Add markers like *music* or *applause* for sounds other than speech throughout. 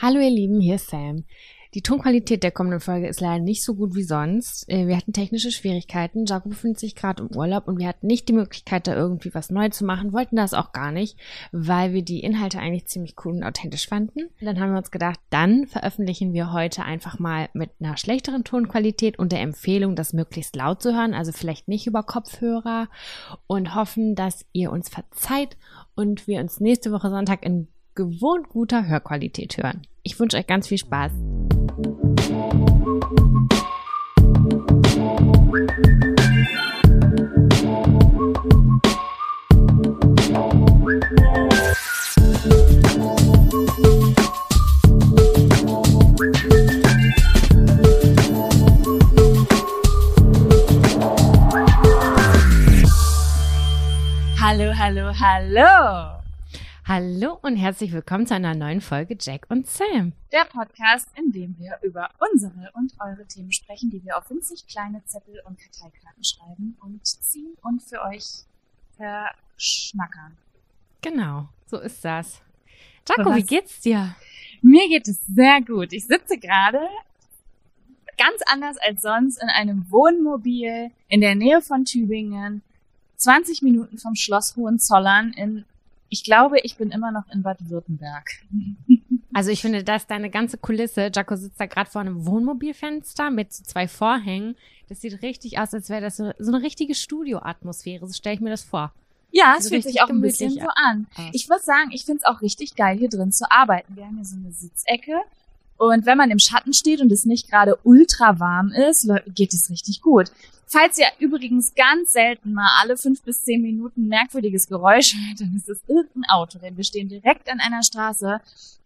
Hallo ihr Lieben, hier ist Sam. Die Tonqualität der kommenden Folge ist leider nicht so gut wie sonst. Äh, wir hatten technische Schwierigkeiten. Jaco befindet sich gerade im Urlaub und wir hatten nicht die Möglichkeit, da irgendwie was neu zu machen, wollten das auch gar nicht, weil wir die Inhalte eigentlich ziemlich cool und authentisch fanden. Dann haben wir uns gedacht, dann veröffentlichen wir heute einfach mal mit einer schlechteren Tonqualität und der Empfehlung, das möglichst laut zu hören, also vielleicht nicht über Kopfhörer und hoffen, dass ihr uns verzeiht und wir uns nächste Woche Sonntag in gewohnt guter Hörqualität hören. Ich wünsche euch ganz viel Spaß. Hallo, hallo, hallo. Hallo und herzlich willkommen zu einer neuen Folge Jack und Sam. Der Podcast, in dem wir über unsere und eure Themen sprechen, die wir auf winzig kleine Zettel und Karteikarten schreiben und ziehen und für euch verschnackern. Genau, so ist das. Jaco, wie geht's dir? Mir geht es sehr gut. Ich sitze gerade ganz anders als sonst in einem Wohnmobil in der Nähe von Tübingen, 20 Minuten vom Schloss Hohenzollern in ich glaube, ich bin immer noch in Bad Württemberg. *laughs* Also ich finde, dass deine ganze Kulisse, Jaco sitzt da gerade vor einem Wohnmobilfenster mit so zwei Vorhängen. Das sieht richtig aus, als wäre das so, so eine richtige Studioatmosphäre. So stelle ich mir das vor. Ja, es also fühlt sich auch ein bisschen so an. Ich muss sagen, ich finde es auch richtig geil, hier drin zu arbeiten. Wir haben hier so eine Sitzecke. Und wenn man im Schatten steht und es nicht gerade ultra warm ist, geht es richtig gut. Falls ihr übrigens ganz selten mal alle fünf bis zehn Minuten merkwürdiges Geräusch hört, dann ist es irgendein Auto, denn wir stehen direkt an einer Straße.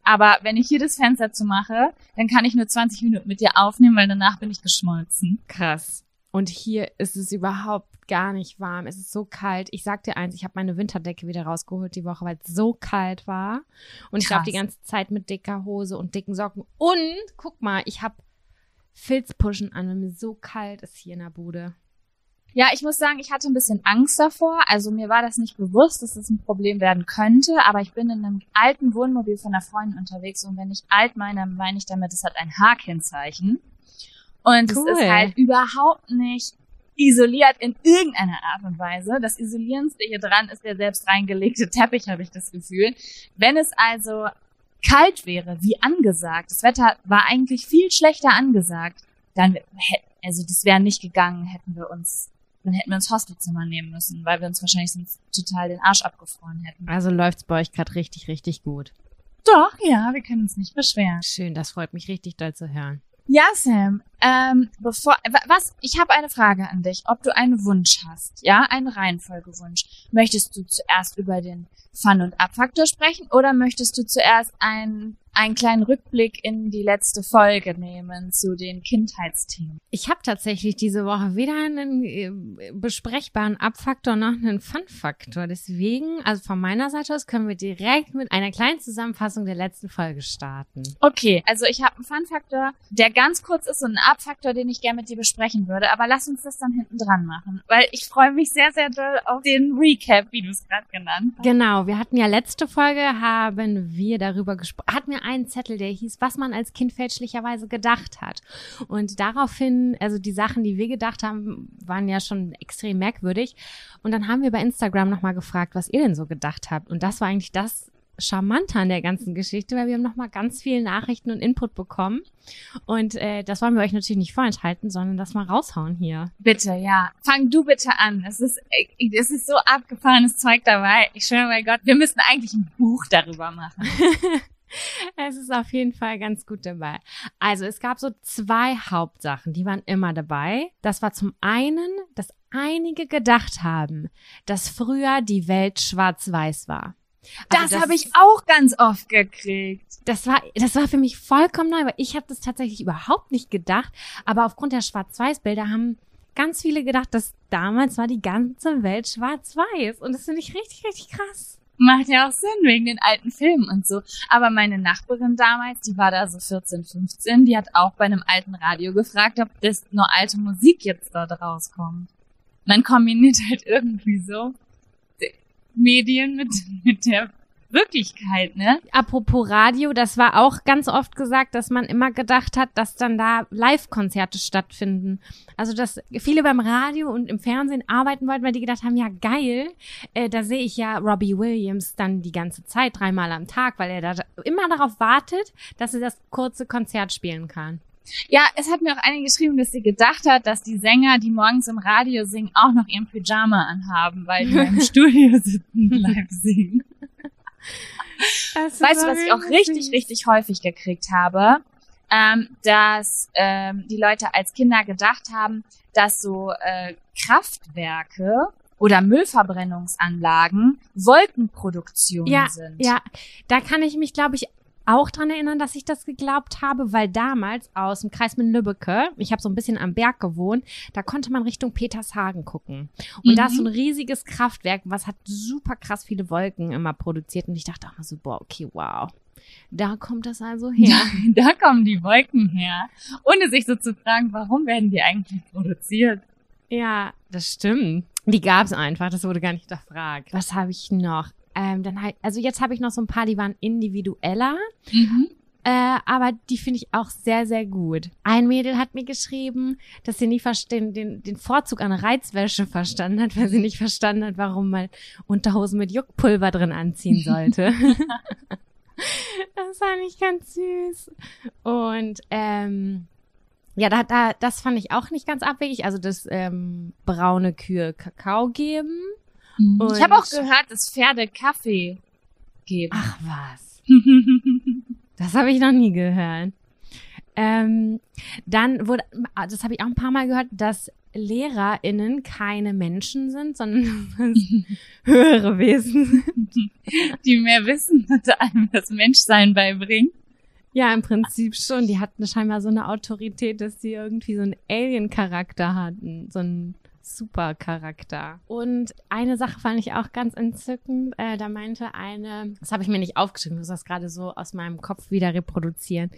Aber wenn ich hier das Fenster zu mache, dann kann ich nur 20 Minuten mit dir aufnehmen, weil danach bin ich geschmolzen. Krass. Und hier ist es überhaupt gar nicht warm. Es ist so kalt. Ich sag dir eins, ich habe meine Winterdecke wieder rausgeholt die Woche, weil es so kalt war. Und ich laufe die ganze Zeit mit dicker Hose und dicken Socken. Und guck mal, ich habe Filzpuschen an, weil mir so kalt ist hier in der Bude. Ja, ich muss sagen, ich hatte ein bisschen Angst davor. Also mir war das nicht bewusst, dass das ein Problem werden könnte, aber ich bin in einem alten Wohnmobil von einer Freundin unterwegs und wenn ich alt meine, meine ich damit, es hat ein H-Kennzeichen. Und cool. es ist halt überhaupt nicht isoliert in irgendeiner Art und Weise. Das Isolierendste hier dran ist der selbst reingelegte Teppich, habe ich das Gefühl. Wenn es also kalt wäre, wie angesagt, das Wetter war eigentlich viel schlechter angesagt, dann, also das wäre nicht gegangen, hätten wir uns, dann hätten wir uns Hostelzimmer nehmen müssen, weil wir uns wahrscheinlich sonst total den Arsch abgefroren hätten. Also läuft's bei euch gerade richtig, richtig gut. Doch, ja, wir können uns nicht beschweren. Schön, das freut mich richtig doll zu hören. Ja, Sam, ähm, bevor, was, ich habe eine Frage an dich, ob du einen Wunsch hast, ja, einen Reihenfolgewunsch. Möchtest du zuerst über den Fun- und Abfaktor sprechen oder möchtest du zuerst einen einen kleinen Rückblick in die letzte Folge nehmen zu den Kindheitsthemen. Ich habe tatsächlich diese Woche weder einen äh, besprechbaren Abfaktor noch einen Fun-Faktor. Deswegen, also von meiner Seite aus, können wir direkt mit einer kleinen Zusammenfassung der letzten Folge starten. Okay, also ich habe einen Fun-Faktor, der ganz kurz ist und einen Abfaktor, den ich gerne mit dir besprechen würde. Aber lass uns das dann hinten dran machen, weil ich freue mich sehr, sehr doll auf den Recap, wie du es gerade genannt hast. Genau, wir hatten ja letzte Folge, haben wir darüber gesprochen, hatten wir einen Zettel, der hieß, was man als Kind fälschlicherweise gedacht hat. Und daraufhin, also die Sachen, die wir gedacht haben, waren ja schon extrem merkwürdig. Und dann haben wir bei Instagram nochmal gefragt, was ihr denn so gedacht habt. Und das war eigentlich das Charmante an der ganzen Geschichte, weil wir haben nochmal ganz viele Nachrichten und Input bekommen. Und äh, das wollen wir euch natürlich nicht vorenthalten, sondern das mal raushauen hier. Bitte, ja. Fang du bitte an. Es ist, es ist so abgefahrenes Zeug dabei. Ich schwöre bei Gott, wir müssten eigentlich ein Buch darüber machen. *laughs* Es ist auf jeden Fall ganz gut dabei. Also es gab so zwei Hauptsachen, die waren immer dabei. Das war zum einen, dass einige gedacht haben, dass früher die Welt schwarz-weiß war. Also das, das habe ich auch ganz oft gekriegt. Das war, das war für mich vollkommen neu, weil ich habe das tatsächlich überhaupt nicht gedacht. Aber aufgrund der Schwarz-Weiß-Bilder haben ganz viele gedacht, dass damals war die ganze Welt schwarz-weiß. Und das finde ich richtig, richtig krass. Macht ja auch Sinn wegen den alten Filmen und so. Aber meine Nachbarin damals, die war da so 14, 15, die hat auch bei einem alten Radio gefragt, ob das nur alte Musik jetzt dort rauskommt. Man kombiniert halt irgendwie so Medien mit, mit der Wirklichkeit, ne? Apropos Radio, das war auch ganz oft gesagt, dass man immer gedacht hat, dass dann da Live-Konzerte stattfinden. Also, dass viele beim Radio und im Fernsehen arbeiten wollten, weil die gedacht haben, ja geil, äh, da sehe ich ja Robbie Williams dann die ganze Zeit, dreimal am Tag, weil er da immer darauf wartet, dass er das kurze Konzert spielen kann. Ja, es hat mir auch eine geschrieben, dass sie gedacht hat, dass die Sänger, die morgens im Radio singen, auch noch ihren Pyjama anhaben, weil die *laughs* im Studio sitzen live singen. Weißt du, was ich auch richtig, süß. richtig häufig gekriegt habe? Ähm, dass ähm, die Leute als Kinder gedacht haben, dass so äh, Kraftwerke oder Müllverbrennungsanlagen Wolkenproduktion ja, sind. Ja, da kann ich mich, glaube ich, auch dran erinnern, dass ich das geglaubt habe, weil damals aus dem Kreis mit Lübbecke, ich habe so ein bisschen am Berg gewohnt, da konnte man Richtung Petershagen gucken. Und mhm. da ist so ein riesiges Kraftwerk, was hat super krass viele Wolken immer produziert. Und ich dachte auch mal so, boah, okay, wow. Da kommt das also her. Da, *laughs* da kommen die Wolken her. Ohne sich so zu fragen, warum werden die eigentlich produziert? Ja, das stimmt. Die gab es einfach, das wurde gar nicht hinterfragt. Was habe ich noch? Ähm, dann halt, also jetzt habe ich noch so ein paar, die waren individueller. Mhm. Äh, aber die finde ich auch sehr, sehr gut. Ein Mädel hat mir geschrieben, dass sie nicht den, den, den Vorzug an Reizwäsche verstanden hat, weil sie nicht verstanden hat, warum man Unterhosen mit Juckpulver drin anziehen *laughs* sollte. *laughs* das fand ich ganz süß. Und ähm, ja, da, da, das fand ich auch nicht ganz abwegig. Also das ähm, braune Kühe Kakao geben. Und ich habe auch gehört, dass Pferde Kaffee geben. Ach was. *laughs* das habe ich noch nie gehört. Ähm, dann wurde, das habe ich auch ein paar Mal gehört, dass LehrerInnen keine Menschen sind, sondern *laughs* höhere Wesen sind. Die mehr Wissen und einem das Menschsein beibringen. Ja, im Prinzip schon. Die hatten scheinbar so eine Autorität, dass sie irgendwie so einen Alien-Charakter hatten. So einen super Charakter. Und eine Sache fand ich auch ganz entzückend. Äh, da meinte eine, das habe ich mir nicht aufgeschrieben, ich muss das gerade so aus meinem Kopf wieder reproduzieren.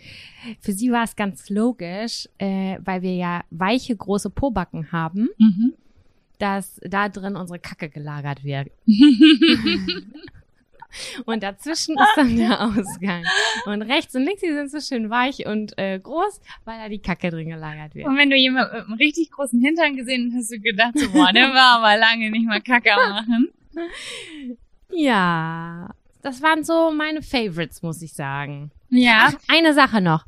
Für sie war es ganz logisch, äh, weil wir ja weiche, große Pobacken haben. Mhm dass da drin unsere Kacke gelagert wird. *laughs* Und dazwischen *laughs* ist dann der Ausgang. Und rechts und links, die sind so schön weich und äh, groß, weil da die Kacke drin gelagert wird. Und wenn du jemanden mit einem richtig großen Hintern gesehen hast, hast du gedacht, so, boah, der war aber lange nicht mal Kacke machen. Ja, das waren so meine Favorites, muss ich sagen. Ja. Ach, eine Sache noch.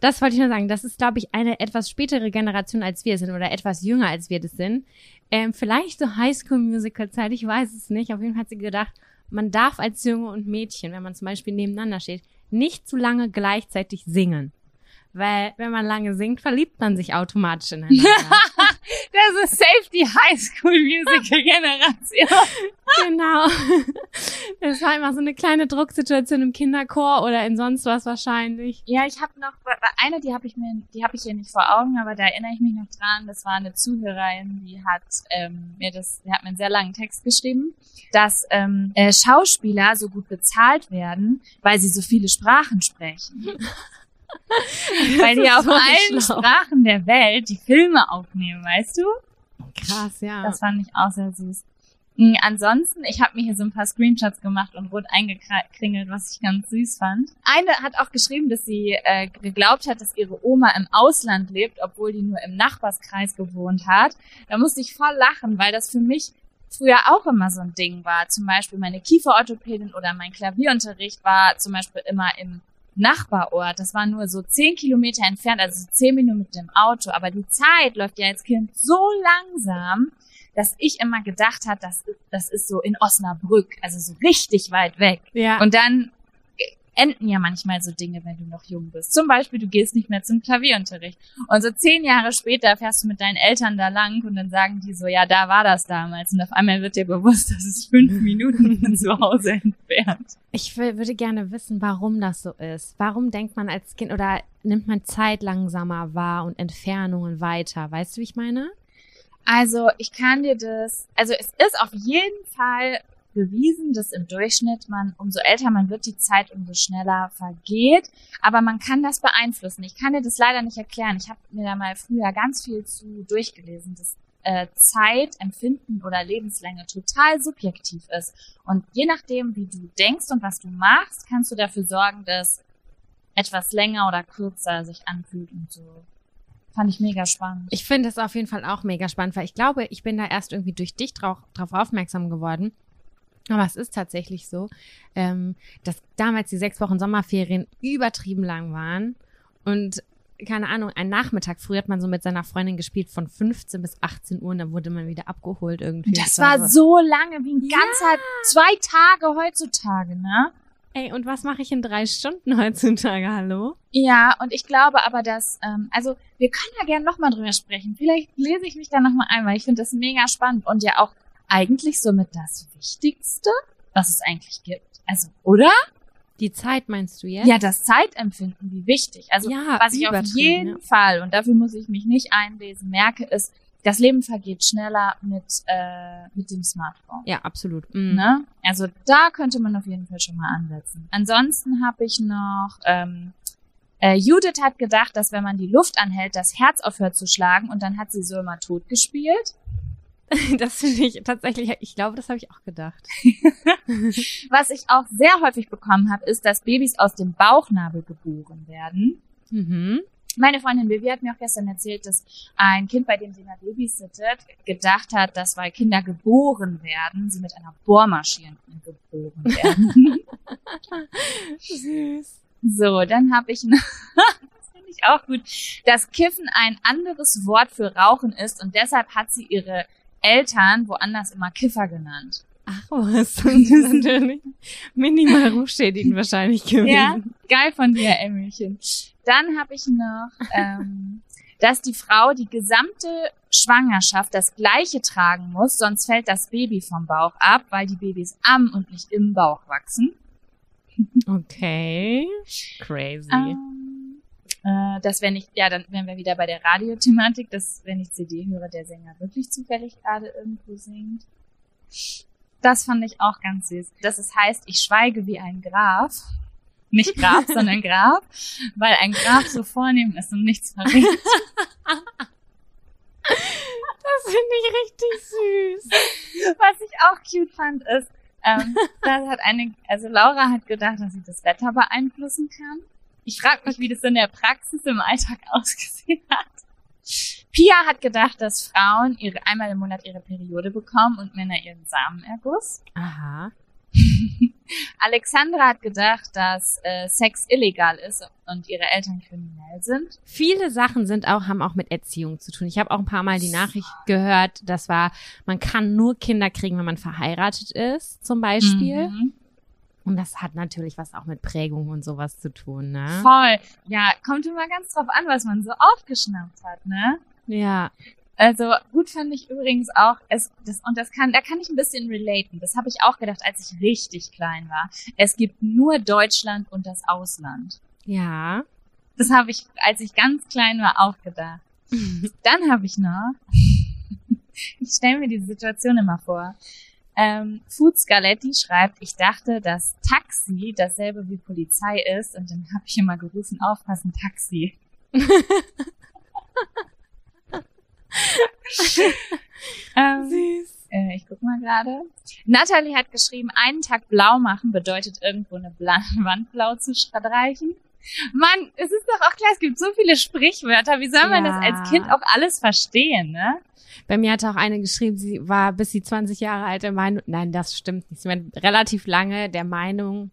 Das wollte ich nur sagen. Das ist, glaube ich, eine etwas spätere Generation, als wir sind, oder etwas jünger, als wir das sind. Ähm, vielleicht so Highschool-Musical-Zeit, ich weiß es nicht. Auf jeden Fall hat sie gedacht, man darf als Junge und Mädchen, wenn man zum Beispiel nebeneinander steht, nicht zu lange gleichzeitig singen. Weil wenn man lange singt, verliebt man sich automatisch ineinander. *laughs* das ist Safety High School Musical Generation. genau. Das war immer so eine kleine Drucksituation im Kinderchor oder in sonst was wahrscheinlich. Ja, ich habe noch eine, die habe ich mir, die habe ich hier nicht vor Augen, aber da erinnere ich mich noch dran. Das war eine Zuhörerin, die hat ähm, mir das, die hat mir einen sehr langen Text geschrieben, dass ähm, äh, Schauspieler so gut bezahlt werden, weil sie so viele Sprachen sprechen. Weil die auf allen schlau. Sprachen der Welt die Filme aufnehmen, weißt du? Krass, ja. Das fand ich auch sehr süß. Hm, ansonsten, ich habe mir hier so ein paar Screenshots gemacht und rot eingekringelt, was ich ganz süß fand. Eine hat auch geschrieben, dass sie äh, geglaubt hat, dass ihre Oma im Ausland lebt, obwohl die nur im Nachbarskreis gewohnt hat. Da musste ich voll lachen, weil das für mich früher auch immer so ein Ding war. Zum Beispiel meine Kieferorthopädin oder mein Klavierunterricht war zum Beispiel immer im Nachbarort. Das war nur so zehn Kilometer entfernt, also so zehn Minuten mit dem Auto. Aber die Zeit läuft ja als Kind so langsam, dass ich immer gedacht hat, das, das ist so in Osnabrück, also so richtig weit weg. Ja. Und dann enden ja manchmal so Dinge, wenn du noch jung bist. Zum Beispiel, du gehst nicht mehr zum Klavierunterricht. Und so zehn Jahre später fährst du mit deinen Eltern da lang und dann sagen die so, ja, da war das damals. Und auf einmal wird dir bewusst, *laughs* das ist fünf Minuten von zu Hause entfernt. Ich würde gerne wissen, warum das so ist. Warum denkt man als Kind oder nimmt man Zeit langsamer wahr und Entfernungen weiter? Weißt du, wie ich meine? Also, ich kann dir das, also es ist auf jeden Fall bewiesen, dass im Durchschnitt man, umso älter man wird, die Zeit umso schneller vergeht. Aber man kann das beeinflussen. Ich kann dir das leider nicht erklären. Ich habe mir da mal früher ganz viel zu durchgelesen. Das äh, Zeitempfinden oder Lebenslänge total subjektiv ist. Und je nachdem, wie du denkst und was du machst, kannst du dafür sorgen, dass etwas länger oder kürzer sich anfühlt und so. Fand ich mega spannend. Ich finde es auf jeden Fall auch mega spannend, weil ich glaube, ich bin da erst irgendwie durch dich drauf, drauf aufmerksam geworden. Aber es ist tatsächlich so, ähm, dass damals die sechs Wochen Sommerferien übertrieben lang waren und keine Ahnung, ein Nachmittag. Früher hat man so mit seiner Freundin gespielt von 15 bis 18 Uhr und dann wurde man wieder abgeholt irgendwie. Das war so lange, wie ein Ja. ganzer, zwei Tage heutzutage, ne? Ey, und was mache ich in drei Stunden heutzutage, hallo? Ja, und ich glaube aber, dass, ähm, also wir können ja gerne nochmal drüber sprechen. Vielleicht lese ich mich da nochmal ein, weil ich finde das mega spannend und ja auch eigentlich somit das Wichtigste, was es eigentlich gibt. Also, oder? Die Zeit meinst du jetzt? Ja, das Zeitempfinden, wie wichtig. Also, Ja, was ich auf jeden ja. Fall, und dafür muss ich mich nicht einlesen, merke, ist, das Leben vergeht schneller mit, äh, mit dem Smartphone. Ja, absolut. Mhm. Ne? Also da könnte man auf jeden Fall schon mal ansetzen. Ansonsten habe ich noch, ähm, äh, Judith hat gedacht, dass wenn man die Luft anhält, das Herz aufhört zu schlagen und dann hat sie so immer tot gespielt. *laughs* Das finde ich tatsächlich, ich glaube, das habe ich auch gedacht. *laughs* Was ich auch sehr häufig bekommen habe, ist, dass Babys aus dem Bauchnabel geboren werden. Mhm. Meine Freundin Vivi hat mir auch gestern erzählt, dass ein Kind, bei dem sie mal babysittet, gedacht hat, dass weil Kinder geboren werden, sie mit einer Bohrmaschine geboren *laughs* werden. Süß. So, dann habe ich noch, das finde ich auch gut, dass Kiffen ein anderes Wort für Rauchen ist und deshalb hat sie ihre Eltern woanders immer Kiffer genannt. Ach was, das ist natürlich minimal rufschädigend wahrscheinlich gewesen. Ja, geil von dir, Emilchen. Dann habe ich noch, ähm, dass die Frau die gesamte Schwangerschaft das gleiche tragen muss, sonst fällt das Baby vom Bauch ab, weil die Babys am und nicht im Bauch wachsen. Okay. Crazy. Ähm, äh, dass wenn ich, ja, dann wären wir wieder bei der Radiothematik, dass wenn ich CD höre, der Sänger wirklich zufällig gerade irgendwo singt. Das fand ich auch ganz süß. Dass es heißt, ich schweige wie ein Graf. Nicht Graf, *laughs* sondern Graf, weil ein Graf so vornehm ist und nichts verrät. Das finde ich richtig süß. Was ich auch cute fand, ist, ähm, da hat eine, also Laura hat gedacht, dass sie das Wetter beeinflussen kann. Ich frage mich, wie das in der Praxis im Alltag *laughs* ausgesehen hat. Pia hat gedacht, dass Frauen ihre einmal im Monat ihre Periode bekommen und Männer ihren Samenerguss. Aha. *laughs* Alexandra hat gedacht, dass äh, Sex illegal ist und ihre Eltern kriminell sind. Viele Sachen sind auch, haben auch mit Erziehung zu tun. Ich habe auch ein paar Mal die Nachricht gehört, das war, man kann nur Kinder kriegen, wenn man verheiratet ist, zum Beispiel. Mhm. Und das hat natürlich was auch mit Prägung und sowas zu tun, ne? Voll. Ja, kommt immer ganz drauf an, was man so aufgeschnappt hat, ne? Ja. Also gut fand ich übrigens auch, es, das, und das kann, da kann ich ein bisschen relaten. Das habe ich auch gedacht, als ich richtig klein war. Es gibt nur Deutschland und das Ausland. Ja. Das habe ich, als ich ganz klein war, auch gedacht. *laughs* Dann habe ich noch, *laughs* ich stelle mir diese Situation immer vor. Ähm, Food Scaletti schreibt, ich dachte, dass Taxi dasselbe wie Polizei ist und dann habe ich immer gerufen, aufpassen, Taxi. *laughs* ähm, Süß. äh, ich guck mal gerade. Natalie hat geschrieben, einen Tag blau machen bedeutet irgendwo eine Bla *laughs* Wand blau zu streichen. Mann, es ist doch auch klar, es gibt so viele Sprichwörter. Wie soll man Ja. das als Kind auch alles verstehen, ne? Bei mir hat auch eine geschrieben, sie war bis sie 20 Jahre alt der Meinung, nein, das stimmt nicht. Sie war relativ lange der Meinung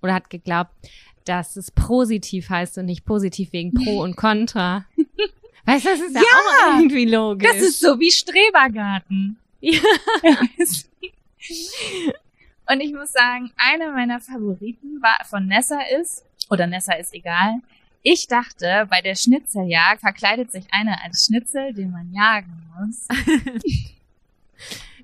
oder hat geglaubt, dass es positiv heißt und nicht positiv wegen Pro und Contra. *laughs* Weißt du, das ist ja, Ja, auch irgendwie logisch. Das ist so wie Strebergarten. Ja. *laughs* Und ich muss sagen, einer meiner Favoriten war von Nessa ist, oder Nessa ist egal. Ich dachte, bei der Schnitzeljagd verkleidet sich einer als Schnitzel, den man jagen muss. *laughs*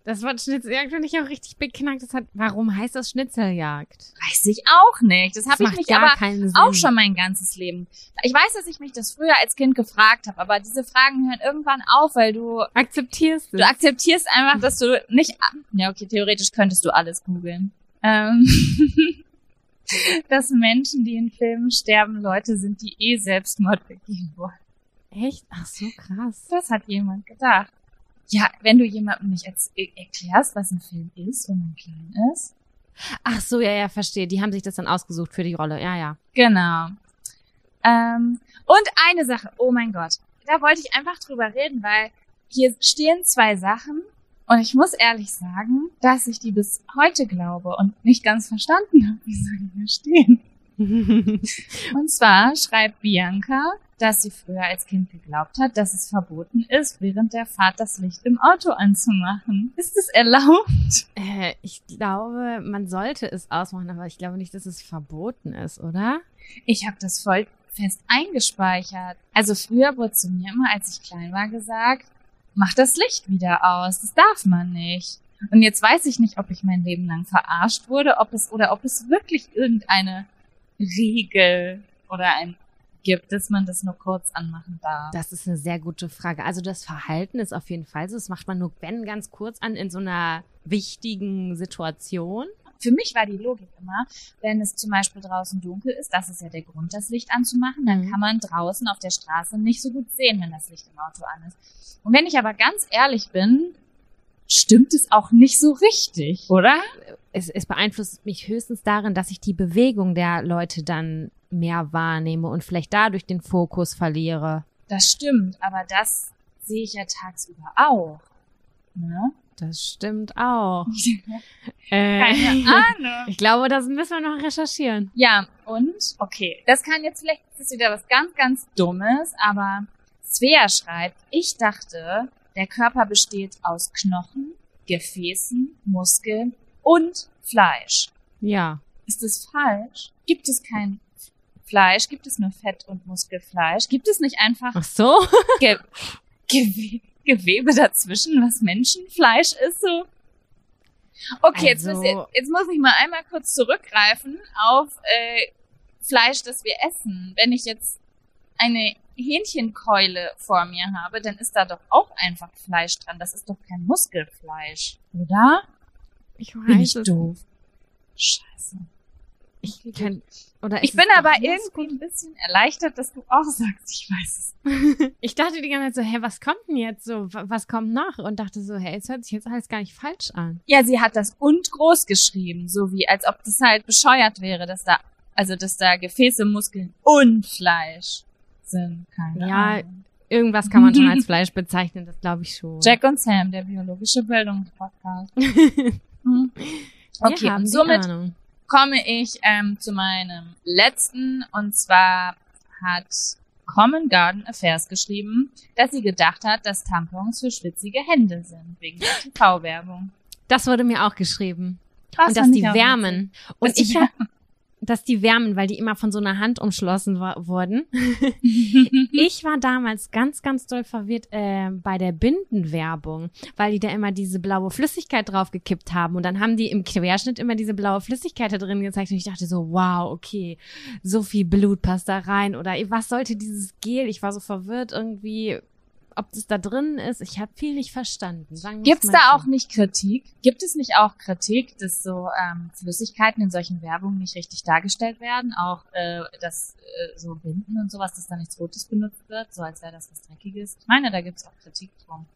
Das Wort Schnitzeljagd finde ich auch richtig beknackt. Das hat, warum heißt das Schnitzeljagd? Weiß ich auch nicht. Das Das habe ich mich aber auch schon mein ganzes Leben. Ich weiß, dass ich mich das früher als Kind gefragt habe, aber diese Fragen hören irgendwann auf, weil du Akzeptierst du? du akzeptierst einfach, dass du nicht ja okay, theoretisch könntest du alles googeln. Ähm, *laughs* *laughs* dass Menschen, die in Filmen sterben, Leute sind, die eh Selbstmord begehen wollen. Echt? Ach so krass. Das hat jemand gedacht. Ja, wenn du jemandem nicht erklärst, was ein Film ist, wenn man klein ist. Ach so, ja, ja, verstehe. Die haben sich das dann ausgesucht für die Rolle. Ja, ja. Genau. Ähm, und eine Sache, oh mein Gott, da wollte ich einfach drüber reden, weil hier stehen zwei Sachen und ich muss ehrlich sagen, dass ich die bis heute glaube und nicht ganz verstanden habe, *laughs* wieso die hier stehen. *laughs* und zwar schreibt Bianca, dass sie früher als Kind geglaubt hat, dass es verboten ist, während der Fahrt das Licht im Auto anzumachen. Ist es erlaubt? Äh, ich glaube, man sollte es ausmachen, aber ich glaube nicht, dass es verboten ist, oder? Ich habe das voll fest eingespeichert. Also früher wurde zu mir immer, als ich klein war, gesagt, mach das Licht wieder aus. Das darf man nicht. Und jetzt weiß ich nicht, ob ich mein Leben lang verarscht wurde, ob es oder ob es wirklich irgendeine Regel oder ein gibt, dass man das nur kurz anmachen darf? Das ist eine sehr gute Frage. Also das Verhalten ist auf jeden Fall so. Das macht man nur, wenn, ganz kurz an in so einer wichtigen Situation. Für mich war die Logik immer, wenn es zum Beispiel draußen dunkel ist, das ist ja der Grund, das Licht anzumachen, dann mhm. kann man draußen auf der Straße nicht so gut sehen, wenn das Licht im Auto an ist. Und wenn ich aber ganz ehrlich bin, stimmt es auch nicht so richtig, oder? Es, es beeinflusst mich höchstens darin, dass ich die Bewegung der Leute dann mehr wahrnehme und vielleicht dadurch den Fokus verliere. Das stimmt, aber das sehe ich ja tagsüber auch. Ne? Das stimmt auch. *laughs* äh, Keine Ahnung. Ich glaube, das müssen wir noch recherchieren. Ja, und? Okay, das kann jetzt vielleicht ist wieder was ganz, ganz Dummes, aber Svea schreibt, ich dachte, der Körper besteht aus Knochen, Gefäßen, Muskeln und Fleisch. Ja. Ist das falsch? Gibt es kein Fleisch? Gibt es nur Fett und Muskelfleisch? Gibt es nicht einfach Ach so? Ge Ge Gewebe dazwischen, was Menschenfleisch ist so? Okay, also, jetzt, muss ich, jetzt muss ich mal einmal kurz zurückgreifen auf äh, Fleisch, das wir essen. Wenn ich jetzt eine Hähnchenkeule vor mir habe, dann ist da doch auch einfach Fleisch dran. Das ist doch kein Muskelfleisch, oder? Ich weiß Bin ich es. doof. Scheiße. Ich kann, oder ich bin aber irgendwie ein bisschen erleichtert, dass du auch sagst, ich weiß es. *laughs* ich dachte die ganze Zeit so, hä, was kommt denn jetzt so? Was kommt noch? Und dachte so, hä, es hört sich jetzt alles gar nicht falsch an. Ja, sie hat das und groß geschrieben, so wie, als ob das halt bescheuert wäre, dass da, also, dass da Gefäße, Muskeln und Fleisch sind. Keine ja, Ahnung. irgendwas kann man schon als *laughs* Fleisch bezeichnen, das glaube ich schon. Jack und Sam, der biologische Bildungspodcast. *laughs* hm. Okay, und somit Ahnung komme ich ähm, zu meinem letzten und zwar hat Common Garden Affairs geschrieben, dass sie gedacht hat, dass Tampons für schwitzige Hände sind, wegen der TV-Werbung. Das wurde mir auch geschrieben. Krass, und dass die wärmen. Und ich habe dass die wärmen, weil die immer von so einer Hand umschlossen wurden. *laughs* ich war damals ganz, ganz doll verwirrt äh, bei der Bindenwerbung, weil die da immer diese blaue Flüssigkeit draufgekippt haben und dann haben die im Querschnitt immer diese blaue Flüssigkeit da drin gezeigt und ich dachte so, wow, okay, so viel Blut passt da rein oder was sollte dieses Gel? Ich war so verwirrt irgendwie ob das da drin ist. Ich habe viel nicht verstanden. Gibt es da auch nicht Kritik? Gibt es nicht auch Kritik, dass so ähm, Flüssigkeiten in solchen Werbungen nicht richtig dargestellt werden? Auch äh, dass äh, so Binden und sowas, dass da nichts Rotes benutzt wird, so als wäre das was Dreckiges. Ich meine, da gibt es auch Kritik drum.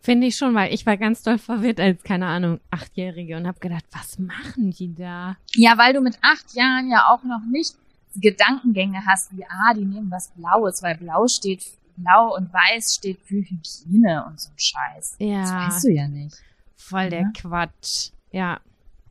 Finde ich schon, weil ich war ganz doll verwirrt als, keine Ahnung, Achtjährige und habe gedacht, was machen die da? Ja, weil du mit acht Jahren ja auch noch nicht Gedankengänge hast, wie, ah, die nehmen was Blaues, weil Blau steht blau und weiß steht für Hygiene und so ein Scheiß. Ja. Das weißt du ja nicht. Voll der ja? Quatsch. Ja.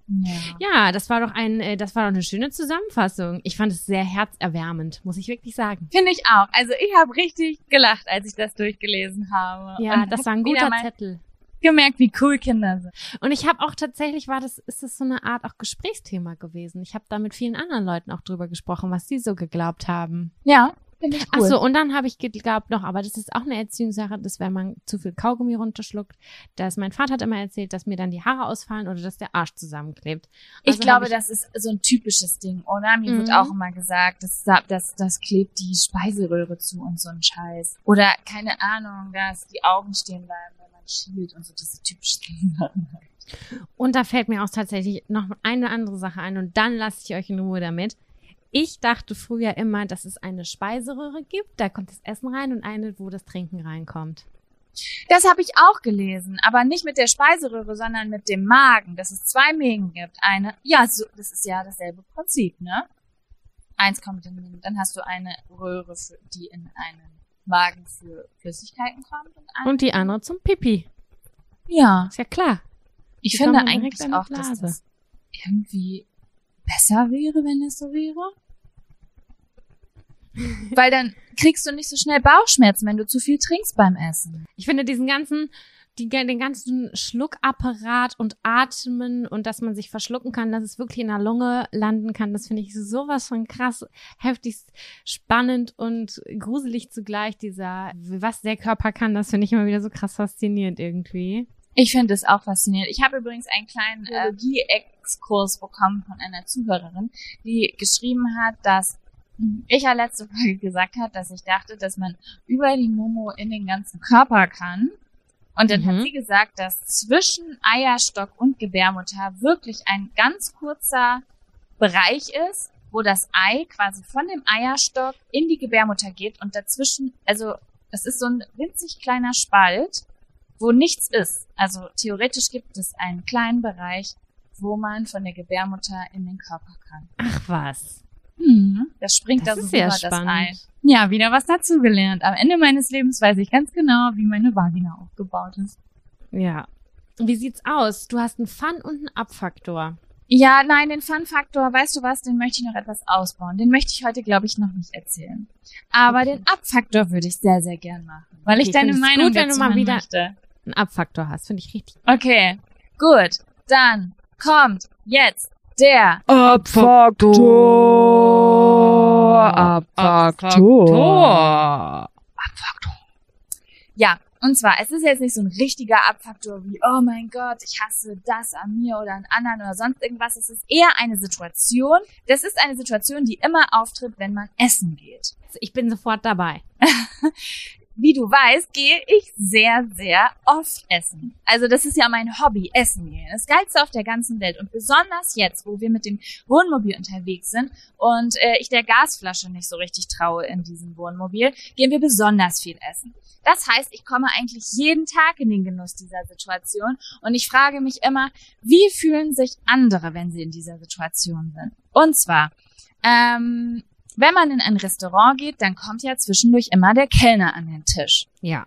Ja. ja, das war doch ein, äh, das war doch eine schöne Zusammenfassung. Ich fand es sehr herzerwärmend, muss ich wirklich sagen. Finde ich auch. Also ich habe richtig gelacht, als ich das durchgelesen habe. Ja, und das war ein guter Zettel. Gemerkt, wie cool Kinder sind. Und ich habe auch tatsächlich war das, ist das so eine Art auch Gesprächsthema gewesen. Ich habe da mit vielen anderen Leuten auch drüber gesprochen, was sie so geglaubt haben. Ja, Finde ich cool. Ach so, und dann habe ich geglaubt noch, aber das ist auch eine Erziehungssache, dass wenn man zu viel Kaugummi runterschluckt, dass mein Vater hat immer erzählt, dass mir dann die Haare ausfallen oder dass der Arsch zusammenklebt. Also ich glaube, ich das ist so ein typisches Ding, oder? Mir mhm. wird auch immer gesagt, dass das, das klebt die Speiseröhre zu und so ein Scheiß. Oder keine Ahnung, dass die Augen stehen bleiben, wenn man schielt und so diese typischen Dinge. Und da fällt mir auch tatsächlich noch eine andere Sache ein und dann lasse ich euch in Ruhe damit. Ich dachte früher immer, dass es eine Speiseröhre gibt, da kommt das Essen rein und eine, wo das Trinken reinkommt. Das habe ich auch gelesen, aber nicht mit der Speiseröhre, sondern mit dem Magen, dass es zwei Mägen gibt. Eine, ja, so, das ist ja dasselbe Prinzip, ne? Eins kommt in, dann hast du eine Röhre, für, die in einen Magen für Flüssigkeiten kommt und, eine, Und die andere zum Pipi. Ja, Ist ja klar. ich Die finde eigentlich auch, dass das irgendwie besser wäre, wenn es so wäre. *laughs* Weil dann kriegst du nicht so schnell Bauchschmerzen, wenn du zu viel trinkst beim Essen. Ich finde diesen ganzen, die, den ganzen Schluckapparat und Atmen und dass man sich verschlucken kann, dass es wirklich in der Lunge landen kann, das finde ich sowas von krass, heftig spannend und gruselig zugleich. Dieser, was der Körper kann, das finde ich immer wieder so krass faszinierend irgendwie. Ich finde es auch faszinierend. Ich habe übrigens einen kleinen äh, Biologie-Exkurs bekommen von einer Zuhörerin, die geschrieben hat, dass ich ja letzte Folge gesagt hat, dass ich dachte, dass man über die Momo in den ganzen Körper kann. Und dann Mhm. hat sie gesagt, dass zwischen Eierstock und Gebärmutter wirklich ein ganz kurzer Bereich ist, wo das Ei quasi von dem Eierstock in die Gebärmutter geht und dazwischen, also es ist so ein winzig kleiner Spalt, wo nichts ist. Also theoretisch gibt es einen kleinen Bereich, wo man von der Gebärmutter in den Körper kann. Ach was. Hm, das springt Das da so das Ei. spannend. Ja, wieder was dazugelernt. Am Ende meines Lebens weiß ich ganz genau, wie meine Vagina aufgebaut ist. Ja. Wie sieht's aus? Du hast einen Fun- und einen Abfaktor. Ja, nein, den Fun-Faktor, weißt du was, den möchte ich noch etwas ausbauen. Den möchte ich heute, glaube ich, noch nicht erzählen. Aber Okay. den Abfaktor würde ich sehr, sehr gern machen. Weil ich Okay, deine Meinung gut, wenn du dazu mal hören wieder- möchte. Einen Abfaktor hast, finde ich richtig. Okay, gut. Dann kommt jetzt der Abfaktor. Ja, und zwar, es ist jetzt nicht so ein richtiger Abfaktor wie, oh mein Gott, ich hasse das an mir oder an anderen oder sonst irgendwas. Es ist eher eine Situation. Das ist eine Situation, die immer auftritt, wenn man essen geht. Ich bin sofort dabei. *laughs* Wie du weißt, gehe ich sehr, sehr oft essen. Also das ist ja mein Hobby, Essen gehen. Das Geilste auf der ganzen Welt. Und besonders jetzt, wo wir mit dem Wohnmobil unterwegs sind und äh, ich der Gasflasche nicht so richtig traue in diesem Wohnmobil, gehen wir besonders viel essen. Das heißt, ich komme eigentlich jeden Tag in den Genuss dieser Situation und ich frage mich immer, wie fühlen sich andere, wenn sie in dieser Situation sind? Und zwar, ähm, wenn man in ein Restaurant geht, dann kommt ja zwischendurch immer der Kellner an den Tisch. Ja.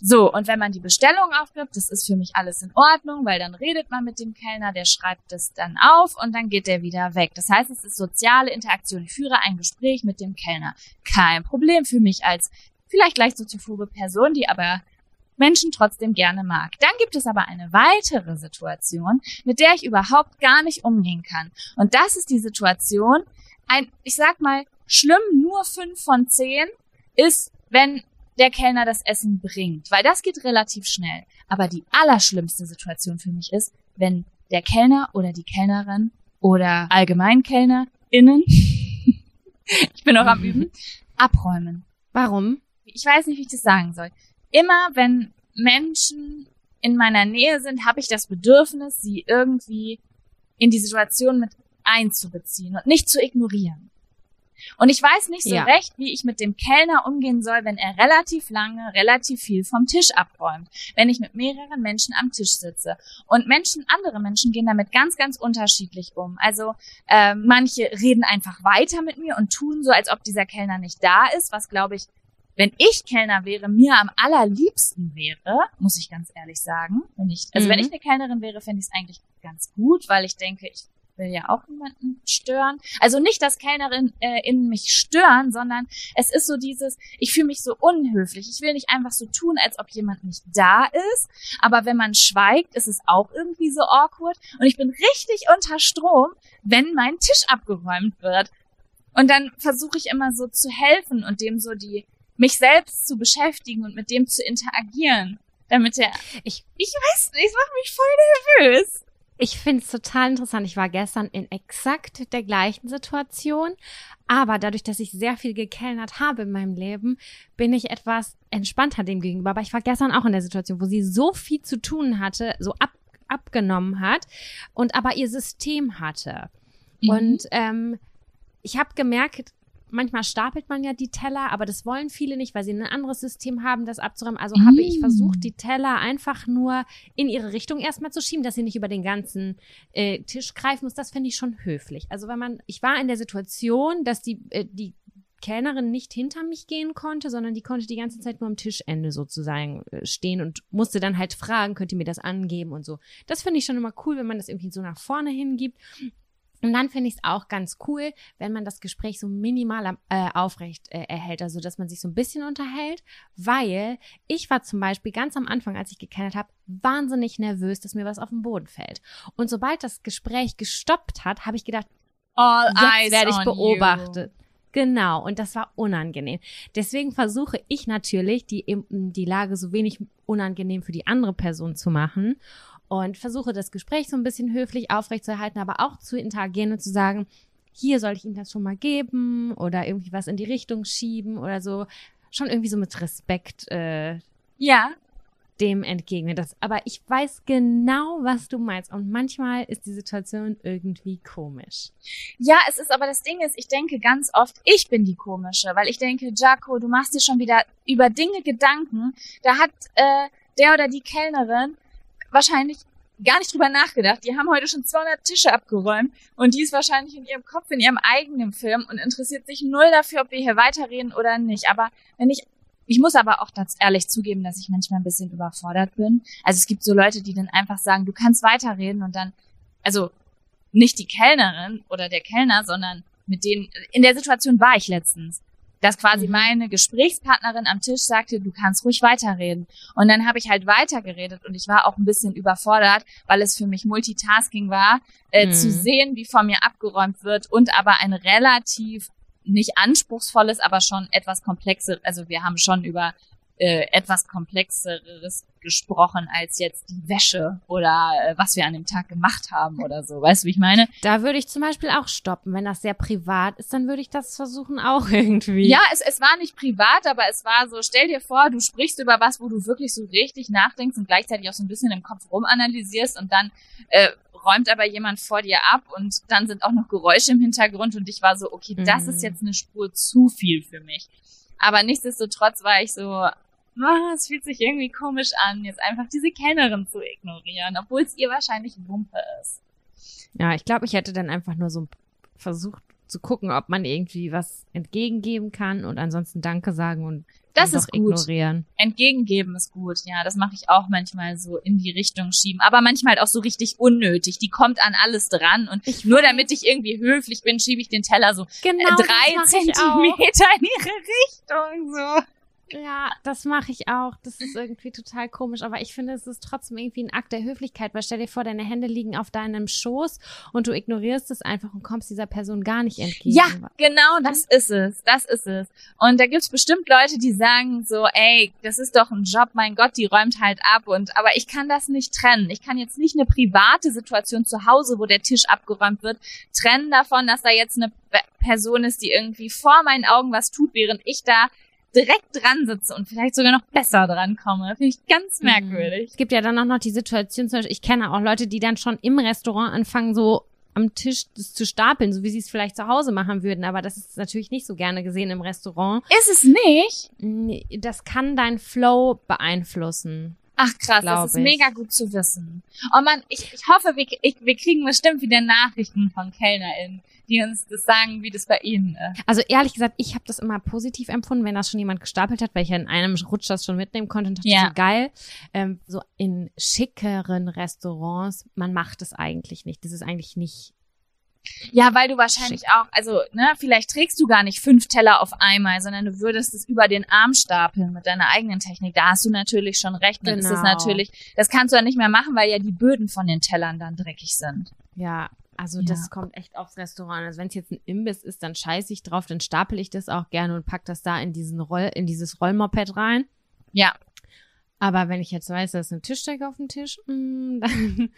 So, und wenn man die Bestellung aufgibt, das ist für mich alles in Ordnung, weil dann redet man mit dem Kellner, der schreibt es dann auf und dann geht der wieder weg. Das heißt, es ist soziale Interaktion. Ich führe ein Gespräch mit dem Kellner. Kein Problem für mich als vielleicht leicht soziophobe Person, die aber Menschen trotzdem gerne mag. Dann gibt es aber eine weitere Situation, mit der ich überhaupt gar nicht umgehen kann. Und das ist die Situation, ein, ich sag mal, schlimm nur fünf von zehn ist, wenn der Kellner das Essen bringt, weil das geht relativ schnell. Aber die allerschlimmste Situation für mich ist, wenn der Kellner oder die Kellnerin oder allgemein KellnerInnen, *laughs* ich bin auch am Üben, abräumen. Warum? Ich weiß nicht, wie ich das sagen soll. Immer wenn Menschen in meiner Nähe sind, habe ich das Bedürfnis, sie irgendwie in die Situation mit einzubeziehen und nicht zu ignorieren. Und ich weiß nicht so Ja. recht, wie ich mit dem Kellner umgehen soll, wenn er relativ lange, relativ viel vom Tisch abräumt, wenn ich mit mehreren Menschen am Tisch sitze. Und Menschen, andere Menschen gehen damit ganz, ganz unterschiedlich um. Also ähm, manche reden einfach weiter mit mir und tun so, als ob dieser Kellner nicht da ist, was glaube ich, wenn ich Kellner wäre, mir am allerliebsten wäre, muss ich ganz ehrlich sagen. Wenn ich, also Mhm. wenn ich eine Kellnerin wäre, fände ich es eigentlich ganz gut, weil ich denke, ich will ja auch niemanden stören. Also nicht, dass Kellnerinnen äh, in mich stören, sondern es ist so dieses, ich fühle mich so unhöflich. Ich will nicht einfach so tun, als ob jemand nicht da ist. Aber wenn man schweigt, ist es auch irgendwie so awkward. Und ich bin richtig unter Strom, wenn mein Tisch abgeräumt wird. Und dann versuche ich immer so zu helfen und dem so die, mich selbst zu beschäftigen und mit dem zu interagieren. Damit er, Ich- ich weiß nicht, es macht mich voll nervös. Ich finde es total interessant. Ich war gestern in exakt der gleichen Situation, aber dadurch, dass ich sehr viel gekellnert habe in meinem Leben, bin ich etwas entspannter dem gegenüber. Aber ich war gestern auch in der Situation, wo sie so viel zu tun hatte, so ab, abgenommen hat und aber ihr System hatte. Mhm. Und ähm, ich habe gemerkt, manchmal stapelt man ja die Teller, aber das wollen viele nicht, weil sie ein anderes System haben, das abzuräumen. Also habe ich Mm. versucht, die Teller einfach nur in ihre Richtung erstmal zu schieben, dass sie nicht über den ganzen äh, Tisch greifen muss. Das finde ich schon höflich. Also wenn man, ich war in der Situation, dass die, äh, die Kellnerin nicht hinter mich gehen konnte, sondern die konnte die ganze Zeit nur am Tischende sozusagen äh, stehen und musste dann halt fragen, könnt ihr mir das angeben und so. Das finde ich schon immer cool, wenn man das irgendwie so nach vorne hingibt. Und dann finde ich es auch ganz cool, wenn man das Gespräch so minimal äh, aufrecht äh, erhält, also dass man sich so ein bisschen unterhält, weil ich war zum Beispiel ganz am Anfang, als ich gekennert habe, wahnsinnig nervös, dass mir was auf den Boden fällt. Und sobald das Gespräch gestoppt hat, habe ich gedacht, All jetzt werde ich beobachtet. Genau, und das war unangenehm. Deswegen versuche ich natürlich, die, die Lage so wenig unangenehm für die andere Person zu machen und versuche das Gespräch so ein bisschen höflich aufrechtzuerhalten, aber auch zu interagieren und zu sagen, hier soll ich Ihnen das schon mal geben oder irgendwie was in die Richtung schieben oder so. Schon irgendwie so mit Respekt äh. Ja, dem entgegnen. Das, aber ich weiß genau, was du meinst. Und manchmal ist die Situation irgendwie komisch. Ja, es ist aber das Ding ist, ich denke ganz oft, ich bin die komische, weil ich denke, Jaco, du machst dir schon wieder über Dinge Gedanken. Da hat äh, der oder die Kellnerin wahrscheinlich gar nicht drüber nachgedacht. Die haben heute schon 200 Tische abgeräumt und die ist wahrscheinlich in ihrem Kopf, in ihrem eigenen Film und interessiert sich null dafür, ob wir hier weiterreden oder nicht. Aber wenn ich ich muss aber auch das ehrlich zugeben, dass ich manchmal ein bisschen überfordert bin. Also es gibt so Leute, die dann einfach sagen, du kannst weiterreden und dann, also nicht die Kellnerin oder der Kellner, sondern mit denen, in der Situation war ich letztens, dass quasi Mhm. meine Gesprächspartnerin am Tisch sagte, du kannst ruhig weiterreden. Und dann habe ich halt weitergeredet und ich war auch ein bisschen überfordert, weil es für mich Multitasking war, äh, Mhm. zu sehen, wie vor mir abgeräumt wird und aber ein relativ nicht anspruchsvolles, aber schon etwas komplexer, also wir haben schon über äh, etwas komplexeres gesprochen als jetzt die Wäsche oder äh, was wir an dem Tag gemacht haben oder so. Weißt du, wie ich meine? Da würde ich zum Beispiel auch stoppen. Wenn das sehr privat ist, dann würde ich das versuchen auch *laughs* irgendwie. Ja, es, es war nicht privat, aber es war so, stell dir vor, du sprichst über was, wo du wirklich so richtig nachdenkst und gleichzeitig auch so ein bisschen im Kopf rumanalysierst und dann äh, räumt aber jemand vor dir ab und dann sind auch noch Geräusche im Hintergrund und ich war so, okay, das Mhm. ist jetzt eine Spur zu viel für mich. Aber nichtsdestotrotz war ich so, ah, es fühlt sich irgendwie komisch an, jetzt einfach diese Kellnerin zu ignorieren, obwohl es ihr wahrscheinlich Wumpe ist. Ja, ich glaube, ich hätte dann einfach nur so versucht zu gucken, ob man irgendwie was entgegengeben kann und ansonsten Danke sagen und Das ist gut. ignorieren. Entgegengeben ist gut, ja. Das mache ich auch manchmal so in die Richtung schieben. Aber manchmal halt auch so richtig unnötig. Die kommt an alles dran und Ich nur damit ich irgendwie höflich bin, schiebe ich den Teller so Genau, äh, drei ich auch. Zentimeter *laughs* in ihre Richtung. So. Ja, das mache ich auch. Das ist irgendwie total komisch, aber ich finde, es ist trotzdem irgendwie ein Akt der Höflichkeit, weil stell dir vor, deine Hände liegen auf deinem Schoß und du ignorierst es einfach und kommst dieser Person gar nicht entgegen. Ja, genau, das ist es. Das ist es. Und da gibt's bestimmt Leute, die sagen so, ey, das ist doch ein Job, mein Gott, die räumt halt ab. Und aber ich kann das nicht trennen. Ich kann jetzt nicht eine private Situation zu Hause, wo der Tisch abgeräumt wird, trennen davon, dass da jetzt eine Pe- Person ist, die irgendwie vor meinen Augen was tut, während ich da direkt dran sitze und vielleicht sogar noch besser dran komme. Finde ich ganz Mhm. merkwürdig. Es gibt ja dann auch noch die Situation, zum Beispiel, ich kenne auch Leute, die dann schon im Restaurant anfangen, so am Tisch das zu stapeln, so wie sie es vielleicht zu Hause machen würden. Aber das ist natürlich nicht so gerne gesehen im Restaurant. Ist es nicht? Das kann deinen Flow beeinflussen. Ach krass, das ist ich. mega gut zu wissen. Oh man, ich, ich hoffe, wir, ich, wir kriegen bestimmt wieder Nachrichten von KellnerInnen, die uns das sagen, wie das bei ihnen ist. Also ehrlich gesagt, ich habe das immer positiv empfunden, wenn das schon jemand gestapelt hat, weil ich ja in einem Rutsch das schon mitnehmen konnte und dachte Ja. so geil. Ähm, so in schickeren Restaurants, man macht es eigentlich nicht. Das ist eigentlich nicht. Ja, weil du wahrscheinlich auch, also, ne, vielleicht trägst du gar nicht fünf Teller auf einmal, sondern du würdest es über den Arm stapeln mit deiner eigenen Technik. Da hast du natürlich schon recht. Dann ist es Genau. natürlich, das kannst du ja nicht mehr machen, weil ja die Böden von den Tellern dann dreckig sind. Ja, also Ja. das kommt echt aufs Restaurant. Also wenn es jetzt ein Imbiss ist, dann scheiße ich drauf, dann stapel ich das auch gerne und pack das da in diesen Roll, in dieses Rollmoped rein. Ja. Aber wenn ich jetzt weiß, da ist eine Tischdecke auf dem Tisch, mm, *laughs* dann,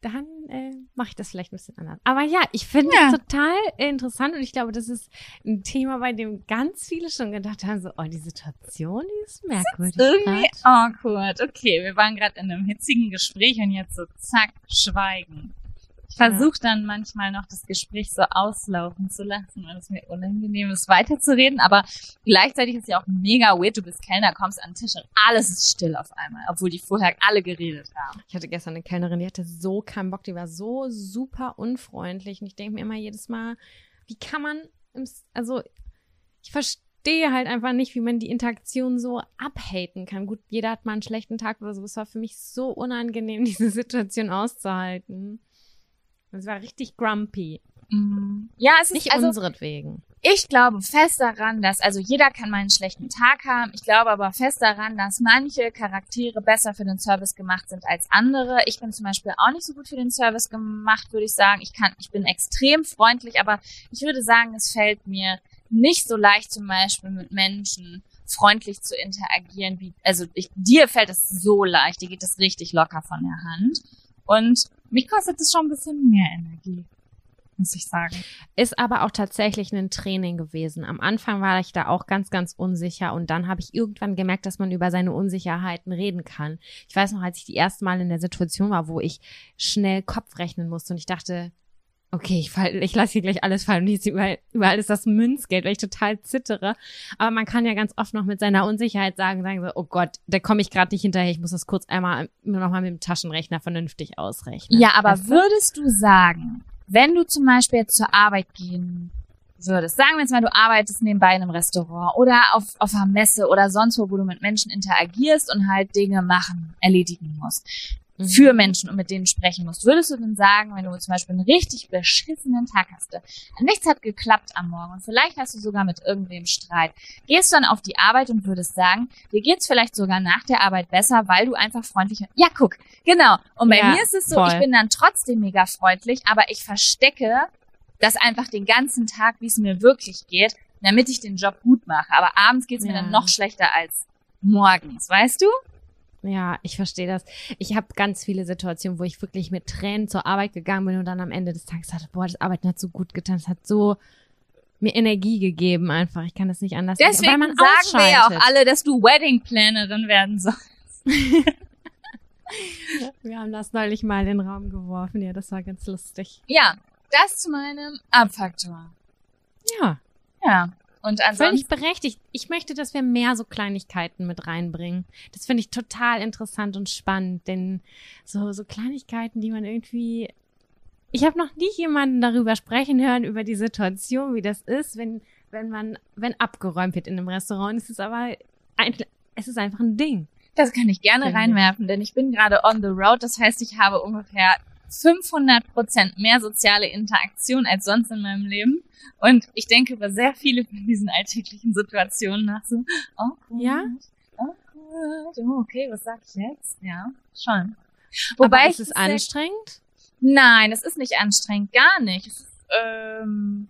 dann äh, mache ich das vielleicht ein bisschen anders. Aber ja, ich finde Ja. es total interessant und ich glaube, das ist ein Thema, bei dem ganz viele schon gedacht haben, so, oh, die Situation, die ist merkwürdig. Irgendwie grad. awkward. Okay, wir waren gerade in einem hitzigen Gespräch und jetzt so zack, schweigen. Ich versuche dann manchmal noch das Gespräch so auslaufen zu lassen, weil es mir unangenehm ist, weiterzureden. Aber gleichzeitig ist ja auch mega weird. Du bist Kellner, kommst an den Tisch und alles ist still auf einmal, obwohl die vorher alle geredet haben. Ich hatte gestern eine Kellnerin, die hatte so keinen Bock, die war so super unfreundlich. Und ich denke mir immer jedes Mal, wie kann man, im, also ich verstehe halt einfach nicht, wie man die Interaktion so abhaten kann. Gut, jeder hat mal einen schlechten Tag oder so. Es war für mich so unangenehm, *laughs* diese Situation auszuhalten. Es war richtig grumpy. Mm. Ja, es ist Nicht also, unseretwegen. Ich glaube fest daran, dass, also jeder kann mal einen schlechten Tag haben. Ich glaube aber fest daran, dass manche Charaktere besser für den Service gemacht sind als andere. Ich bin zum Beispiel auch nicht so gut für den Service gemacht, würde ich sagen. Ich kann, ich bin extrem freundlich, aber ich würde sagen, es fällt mir nicht so leicht, zum Beispiel mit Menschen freundlich zu interagieren, wie, also ich, dir fällt es so leicht, dir geht es richtig locker von der Hand. Und mich kostet es schon ein bisschen mehr Energie muss ich sagen. Ist aber auch tatsächlich ein Training gewesen. Am Anfang war ich da auch ganz, ganz unsicher und dann habe ich irgendwann gemerkt, dass man über seine Unsicherheiten reden kann. Ich weiß noch, als ich die erste Mal in der Situation war, wo ich schnell Kopf rechnen musste und ich dachte, okay, ich, fall, ich lasse hier gleich alles fallen. Und überall, überall ist das Münzgeld, weil ich total zittere. Aber man kann ja ganz oft noch mit seiner Unsicherheit sagen, sagen so, oh Gott, da komme ich gerade nicht hinterher. Ich muss das kurz einmal nochmal mit dem Taschenrechner vernünftig ausrechnen. Ja, aber weißt du? würdest du sagen, wenn du zum Beispiel jetzt zur Arbeit gehen würdest, sagen wir jetzt mal, du arbeitest nebenbei in einem Restaurant oder auf, auf einer Messe oder sonst wo, wo du mit Menschen interagierst und halt Dinge machen, erledigen musst. Für Menschen und mit denen sprechen musst. Würdest du denn sagen, wenn du zum Beispiel einen richtig beschissenen Tag hast, nichts hat geklappt am Morgen und vielleicht hast du sogar mit irgendwem Streit, gehst du dann auf die Arbeit und würdest sagen, dir geht's vielleicht sogar nach der Arbeit besser, weil du einfach freundlich, ja guck, genau. Und bei ja, mir ist es so, voll. ich bin dann trotzdem mega freundlich, aber ich verstecke das einfach den ganzen Tag, wie es mir wirklich geht, damit ich den Job gut mache. Aber abends geht's ja. mir dann noch schlechter als morgens, weißt du? Ja, ich verstehe das. Ich habe ganz viele Situationen, wo ich wirklich mit Tränen zur Arbeit gegangen bin und dann am Ende des Tages hatte, boah, das Arbeiten hat so gut getan, es hat so mir Energie gegeben einfach. Ich kann das nicht anders sagen. Deswegen sagen wir ja auch alle, dass du Wedding Plannerin werden sollst. *laughs* wir haben das neulich mal in den Raum geworfen. Ja, das war ganz lustig. Ja, das zu meinem Abfaktor. Ja. Ja. Und ansonsten. Völlig berechtigt. Ich möchte, dass wir mehr so Kleinigkeiten mit reinbringen. Das finde ich total interessant und spannend, denn so, so Kleinigkeiten, die man irgendwie. Ich habe noch nie jemanden darüber sprechen hören, über die Situation, wie das ist, wenn, wenn man, wenn abgeräumt wird in einem Restaurant. Es ist aber ein, es ist einfach ein Ding. Das kann ich gerne reinwerfen, denn ich bin gerade on the road. Das heißt, ich habe ungefähr 500 Prozent mehr soziale Interaktion als sonst in meinem Leben. Und ich denke über sehr viele von diesen alltäglichen Situationen nach so, oh, gut, ja? oh, gut, oh, okay, was sag ich jetzt? Ja, schon. Wobei Aber ist es anstrengend? Nein, es ist nicht anstrengend, gar nicht. Es ist ähm,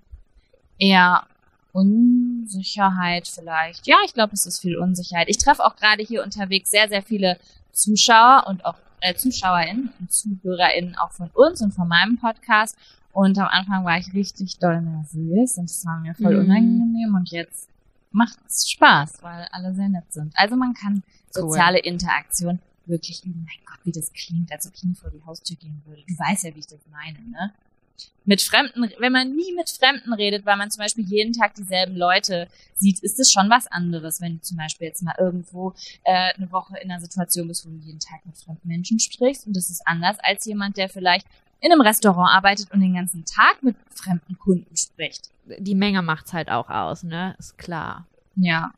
eher Unsicherheit vielleicht. Ja, ich glaube, es ist viel Unsicherheit. Ich treffe auch gerade hier unterwegs sehr, sehr viele Zuschauer und auch äh, ZuschauerInnen und ZuhörerInnen auch von uns und von meinem Podcast. Und am Anfang war ich richtig doll nervös und es war mir voll mm. unangenehm und jetzt macht es Spaß, weil alle sehr nett sind. Also man kann soziale cool. Interaktion wirklich üben. Mein Gott, wie das klingt, als ob ich nie vor die Haustür gehen würde. Du weißt ja, wie ich das meine, ne? Mit Fremden, wenn man nie mit Fremden redet, weil man zum Beispiel jeden Tag dieselben Leute sieht, ist es schon was anderes, wenn du zum Beispiel jetzt mal irgendwo äh, eine Woche in einer Situation bist, wo du jeden Tag mit fremden Menschen sprichst und das ist anders als jemand, der vielleicht in einem Restaurant arbeitet und den ganzen Tag mit fremden Kunden spricht. Die Menge macht's halt auch aus, ne? Ist klar. Ja.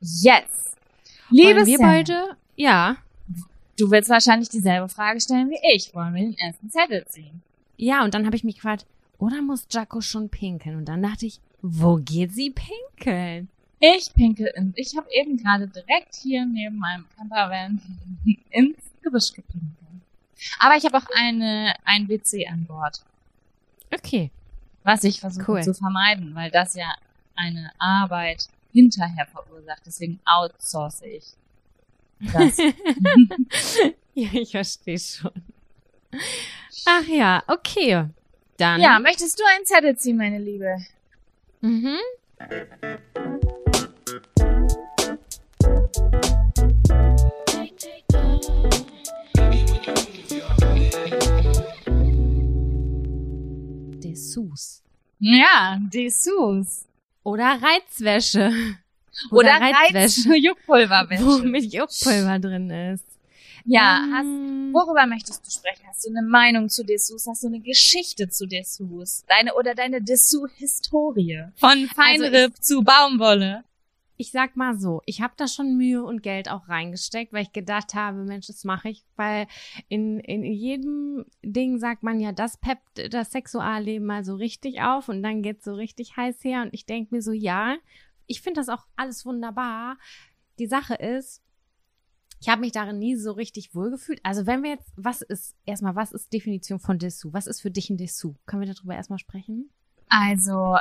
Yes. Liebe wir beide, ja. Du willst wahrscheinlich dieselbe Frage stellen wie ich. Wollen wir den ersten Zettel ziehen? Ja, und dann habe ich mich gefragt, oder muss Jaco schon pinkeln? Und dann dachte ich, wo geht sie pinkeln? Ich pinkel in, ich habe eben gerade direkt hier neben meinem Campervan *laughs* ins Gebüsch gepinkelt. Aber ich habe auch eine, ein WC an Bord. Okay. Was ich versuche cool. zu vermeiden, weil das ja eine Arbeit hinterher verursacht. Deswegen outsource ich das. *laughs* ja, ich verstehe schon. Ach ja, okay. Dann. Ja, möchtest du einen Zettel ziehen, meine Liebe? Mhm. Ja, Dessous. Oder Reizwäsche. Oder, Oder Reiz *laughs* Juckpulverwäsche. Wo mit Juckpulver drin ist. Ja, hast, worüber möchtest du sprechen? Hast du eine Meinung zu Dessous? Hast du eine Geschichte zu Dessous? Deine oder deine Dessous-Historie? Von Feinripp also zu Baumwolle? Ich sag mal so, ich habe da schon Mühe und Geld auch reingesteckt, weil ich gedacht habe, Mensch, das mache ich, weil in, in jedem Ding sagt man ja, das peppt das Sexualleben mal so richtig auf und dann geht's so richtig heiß her und ich denke mir so, ja, ich finde das auch alles wunderbar. Die Sache ist, ich habe mich darin nie so richtig wohlgefühlt. Also wenn wir jetzt, was ist, erstmal, was ist Definition von Dessous? Was ist für dich ein Dessous? Können wir darüber erstmal sprechen? Also,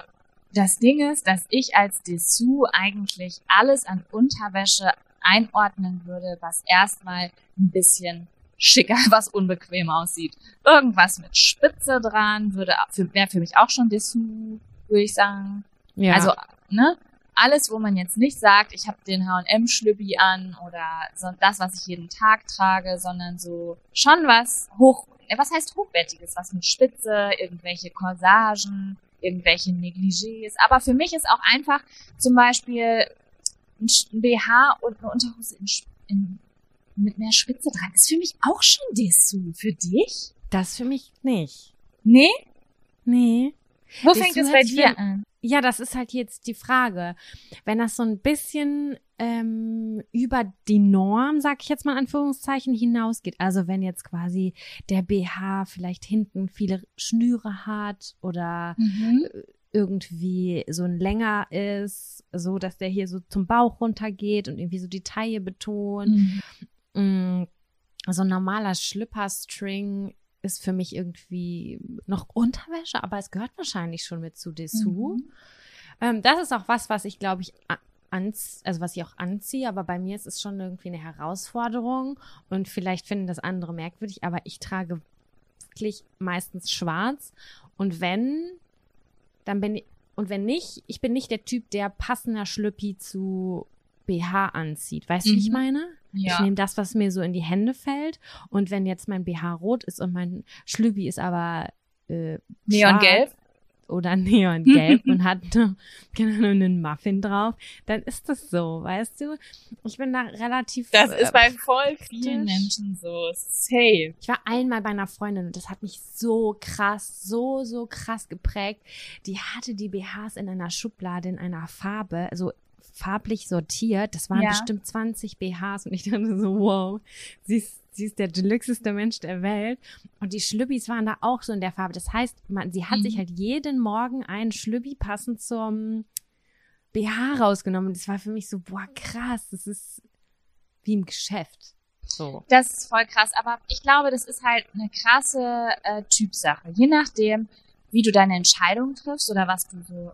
das Ding ist, dass ich als Dessous eigentlich alles an Unterwäsche einordnen würde, was erstmal ein bisschen schicker, *laughs* was unbequem aussieht. Irgendwas mit Spitze dran würde wäre für mich auch schon Dessous, würde ich sagen. Ja. Also, ne? Alles, wo man jetzt nicht sagt, ich habe den H&M-Schlüppi an oder so das, was ich jeden Tag trage, sondern so schon was hoch, äh, was heißt hochwertiges, was mit Spitze, irgendwelche Corsagen, irgendwelche Negligés. Aber für mich ist auch einfach zum Beispiel ein BH und eine Unterhose in, in, mit mehr Spitze dran. Ist für mich auch schon Dessous. Für dich? Das für mich nicht. Nee? Nee. Wo fängt es bei dir an? Ja, das ist halt jetzt die Frage. Wenn das so ein bisschen ähm, über die Norm, sag ich jetzt mal in Anführungszeichen, hinausgeht. Also wenn jetzt quasi der BH vielleicht hinten viele Schnüre hat oder mhm. Äh, irgendwie so ein länger ist, so dass der hier so zum Bauch runtergeht und irgendwie so die Taille betont. Mhm. Mm, so ein normaler Schlüpperstring ist für mich irgendwie noch Unterwäsche, aber es gehört wahrscheinlich schon mit zu Dessous. Mhm. Ähm, das ist auch was, was ich glaube ich anz also was ich auch anziehe, aber bei mir ist es schon irgendwie eine Herausforderung und vielleicht finden das andere merkwürdig, aber ich trage wirklich meistens schwarz und wenn, dann bin ich, und wenn nicht, ich bin nicht der Typ, der passender Schlüppi zu BH anzieht. Weißt du, mhm. wie ich mhm. meine? Ja. Ich nehme das, was mir so in die Hände fällt. Und wenn jetzt mein BH rot ist und mein Schlübi ist aber äh, Neongelb oder *laughs* Neongelb und hat genau einen Muffin drauf, dann ist das so, weißt du? Ich bin da relativ. Das äh, ist bei voll vielen Menschen so. Safe. Ich war einmal bei einer Freundin und das hat mich so krass, so, so krass geprägt. Die hatte die BHs in einer Schublade in einer Farbe, also farblich sortiert. Das waren ja. bestimmt 20 BHs und ich dachte so, wow, sie ist, sie ist der deluxeste Mensch der Welt. Und die Schlübbis waren da auch so in der Farbe. Das heißt, man, sie hat mhm. sich halt jeden Morgen einen Schlübbi passend zum BH rausgenommen. Das war für mich so, boah, krass, das ist wie im Geschäft. So. Das ist voll krass, aber ich glaube, das ist halt eine krasse äh, Typsache. Je nachdem, wie du deine Entscheidung triffst oder was du so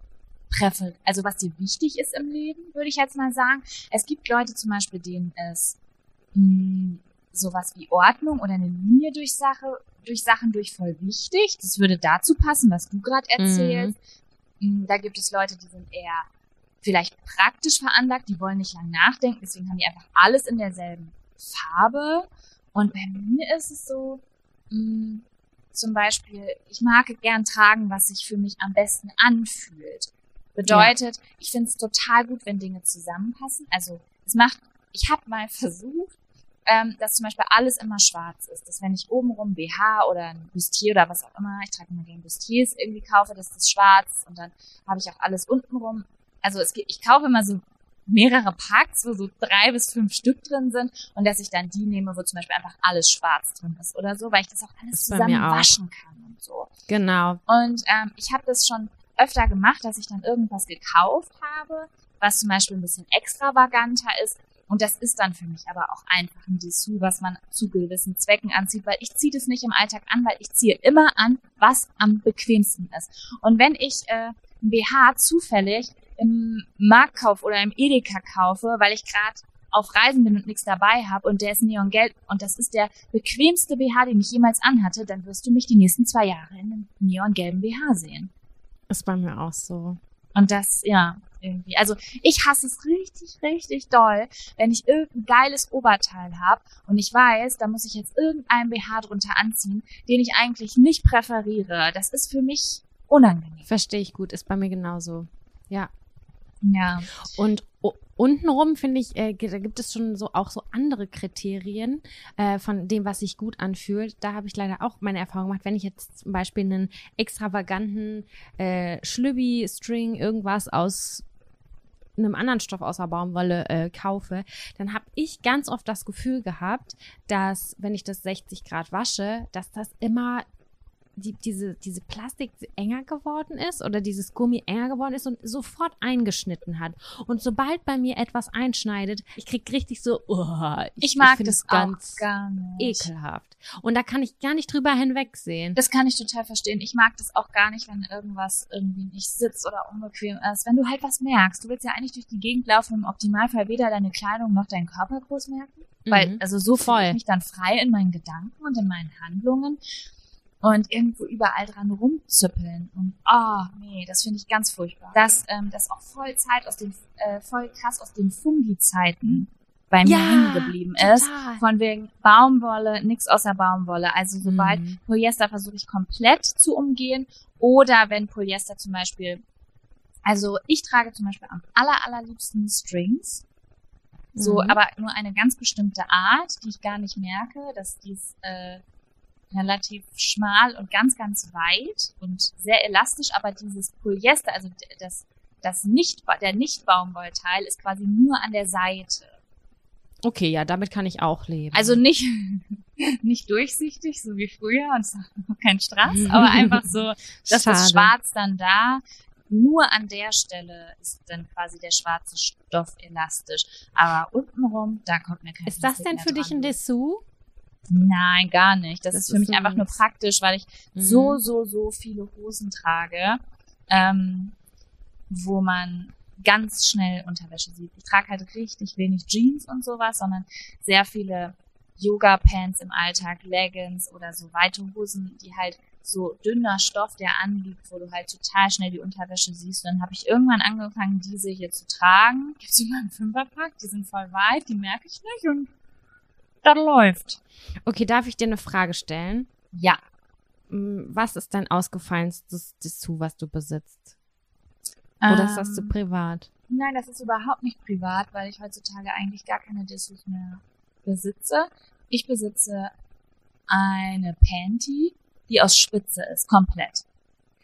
präfer also was dir wichtig ist im Leben, würde ich jetzt mal sagen. Es gibt Leute zum Beispiel, denen es mh, hm, sowas wie Ordnung oder eine Linie durch Sache, durch Sachen durch voll wichtig. Das würde dazu passen, was du gerade erzählst. Mhm. Da gibt es Leute, die sind eher vielleicht praktisch veranlagt, die wollen nicht lang nachdenken, deswegen haben die einfach alles in derselben Farbe. Und bei mir ist es so, mh, hm, zum Beispiel, ich mag gern tragen, was sich für mich am besten anfühlt. Bedeutet, ja. ich finde es total gut, wenn Dinge zusammenpassen. Also es macht, ich habe mal versucht, ähm, dass zum Beispiel alles immer schwarz ist. Dass wenn ich obenrum BH oder ein Bustier oder was auch immer, ich trage immer gerne Bustiers irgendwie kaufe, dass das schwarz und dann habe ich auch alles untenrum. Also es geht, ich kaufe immer so mehrere Packs, wo so drei bis fünf Stück drin sind und dass ich dann die nehme, wo zum Beispiel einfach alles schwarz drin ist oder so, weil ich das auch alles zusammen waschen kann und so. Genau. Und ähm, ich habe das schon öfter gemacht, dass ich dann irgendwas gekauft habe, was zum Beispiel ein bisschen extravaganter ist. Und das ist dann für mich aber auch einfach ein Dessous, was man zu gewissen Zwecken anzieht, weil ich ziehe das nicht im Alltag an, weil ich ziehe immer an, was am bequemsten ist. Und wenn ich äh, ein BH zufällig im Marktkauf oder im Edeka kaufe, weil ich gerade auf Reisen bin und nichts dabei habe und der ist neongelb und das ist der bequemste BH, den ich jemals anhatte, dann wirst du mich die nächsten zwei Jahre in einem neongelben BH sehen. Ist bei mir auch so. Und das, ja, irgendwie. Also ich hasse es richtig, richtig doll, wenn ich irgendein geiles Oberteil habe und ich weiß, da muss ich jetzt irgendeinen BH drunter anziehen, den ich eigentlich nicht präferiere. Das ist für mich unangenehm. Verstehe ich gut, ist bei mir genauso. Ja. Ja. Und untenrum finde ich, äh, da gibt es schon so auch so andere Kriterien äh, von dem, was sich gut anfühlt. Da habe ich leider auch meine Erfahrung gemacht, wenn ich jetzt zum Beispiel einen extravaganten äh, Schlübbi-String irgendwas aus einem anderen Stoff außer Baumwolle äh, kaufe, dann habe ich ganz oft das Gefühl gehabt, dass wenn ich das 60 Grad wasche, dass das immer die, diese, diese Plastik enger geworden ist oder dieses Gummi enger geworden ist und sofort eingeschnitten hat. Und sobald bei mir etwas einschneidet, ich krieg richtig so, oh, ich, ich mag ich das ganz gar nicht. ekelhaft. Und da kann ich gar nicht drüber hinwegsehen. Das kann ich total verstehen. Ich mag das auch gar nicht, wenn irgendwas irgendwie nicht sitzt oder unbequem ist. Wenn du halt was merkst, du willst ja eigentlich durch die Gegend laufen und im Optimalfall weder deine Kleidung noch deinen Körper groß merken. Weil, mhm. also so fühle ich mich dann frei in meinen Gedanken und in meinen Handlungen und irgendwo überall dran rumzüppeln. Und oh, nee, das finde ich ganz furchtbar. Dass ähm, das auch voll Zeit aus den, äh, voll krass aus den Fungi-Zeiten bei mir ja, hängen geblieben ist. Von wegen Baumwolle, nix außer Baumwolle. Also sobald mhm. Polyester versuche ich komplett zu umgehen. Oder wenn Polyester zum Beispiel, also ich trage zum Beispiel am aller, allerliebsten Strings. So, mhm. aber nur eine ganz bestimmte Art, die ich gar nicht merke, dass dies äh, relativ schmal und ganz, ganz weit und sehr elastisch, aber dieses Polyester, also das, das nicht, der Nicht-Baumwollteil ist quasi nur an der Seite. Okay, ja, damit kann ich auch leben. Also nicht, *laughs* nicht durchsichtig, so wie früher, und *laughs* kein Strass, aber einfach so, *laughs* dass das Schwarz dann da, nur an der Stelle ist dann quasi der schwarze Stoff elastisch. Aber untenrum, da kommt mir kein Ist das denn für dich ein Dessous? Nein, gar nicht. Das, das ist für mich einfach nur praktisch, weil ich mhm. so, so, so viele Hosen trage, ähm, wo man ganz schnell Unterwäsche sieht. Ich trage halt richtig wenig Jeans und sowas, sondern sehr viele Yoga-Pants im Alltag, Leggings oder so weite Hosen, die halt so dünner Stoff, der anliegt, wo du halt total schnell die Unterwäsche siehst. Und dann habe ich irgendwann angefangen, diese hier zu tragen. Gibt's die mal im Fünferpack? Die sind voll weit, die merke ich nicht und dann läuft. Okay, darf ich dir eine Frage stellen? Ja. Was ist dein ausgefallenstes Dessous, was du besitzt? Oder ähm, ist das zu ähm, privat? Nein, das ist überhaupt nicht privat, weil ich heutzutage eigentlich gar keine Dessous mehr besitze. Ich besitze eine Panty, die aus Spitze ist, komplett.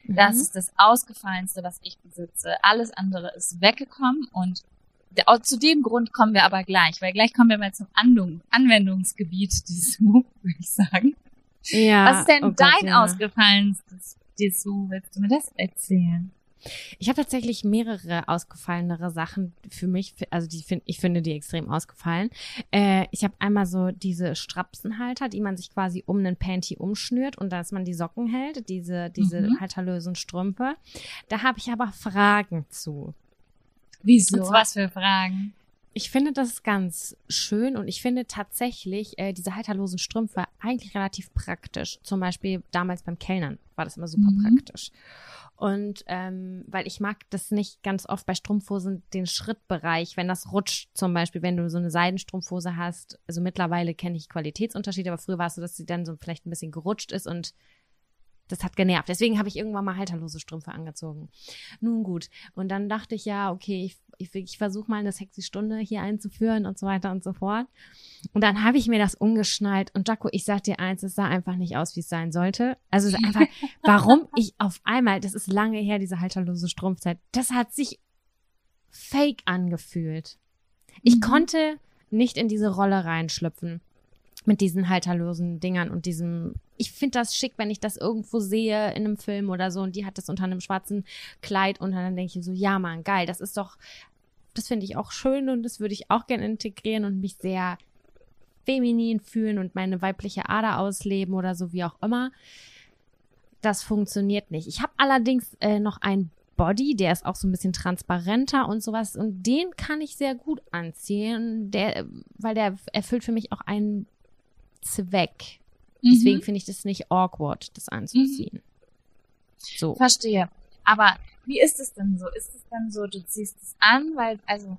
Mhm. Das ist das Ausgefallenste, was ich besitze. Alles andere ist weggekommen und zu dem Grund kommen wir aber gleich, weil gleich kommen wir mal zum Andung, Anwendungsgebiet Dessous, *laughs* würde ich sagen. Ja. Was ist denn oh dein ja. ausgefallenstes Dessous? Willst du mir das erzählen? Ich habe tatsächlich mehrere ausgefallenere Sachen für mich, also die find, ich finde die extrem ausgefallen. Äh, ich habe einmal so diese Strapsenhalter, die man sich quasi um einen Panty umschnürt und dass man die Socken hält, diese diese mhm. halterlösen Strümpfe. Da habe ich aber Fragen zu. Wieso? Und was für Fragen? Ich finde das ganz schön und ich finde tatsächlich äh, diese halterlosen Strümpfe eigentlich relativ praktisch. Zum Beispiel damals beim Kellnern war das immer super mhm. praktisch. Und ähm, weil ich mag das nicht ganz oft bei Strumpfhosen, den Schrittbereich, wenn das rutscht, zum Beispiel, wenn du so eine Seidenstrumpfhose hast. Also mittlerweile kenne ich Qualitätsunterschiede, aber früher war es so, dass sie dann so vielleicht ein bisschen gerutscht ist und das hat genervt. Deswegen habe ich irgendwann mal halterlose Strümpfe angezogen. Nun gut. Und dann dachte ich, ja, okay, ich, ich, ich versuche mal eine sexy Stunde hier einzuführen und so weiter und so fort. Und dann habe ich mir das umgeschnallt. Und Jaco, ich sag dir eins, es sah einfach nicht aus, wie es sein sollte. Also es ist einfach, *laughs* warum ich auf einmal, das ist lange her, diese halterlose Strumpfzeit, das hat sich fake angefühlt. Ich mhm. konnte nicht in diese Rolle reinschlüpfen mit diesen halterlosen Dingern und diesem. Ich finde das schick, wenn ich das irgendwo sehe in einem Film oder so und die hat das unter einem schwarzen Kleid und dann denke ich so, ja Mann, geil, das ist doch, das finde ich auch schön und das würde ich auch gerne integrieren und mich sehr feminin fühlen und meine weibliche Ader ausleben oder so wie auch immer. Das funktioniert nicht. Ich habe allerdings äh, noch ein Body, der ist auch so ein bisschen transparenter und sowas und den kann ich sehr gut anziehen, der, weil der erfüllt für mich auch einen Zweck. Mhm. Deswegen finde ich das nicht awkward, das anzuziehen. Mhm. So. Verstehe. Aber wie ist es denn so? Ist es dann so, du ziehst es an, weil, also,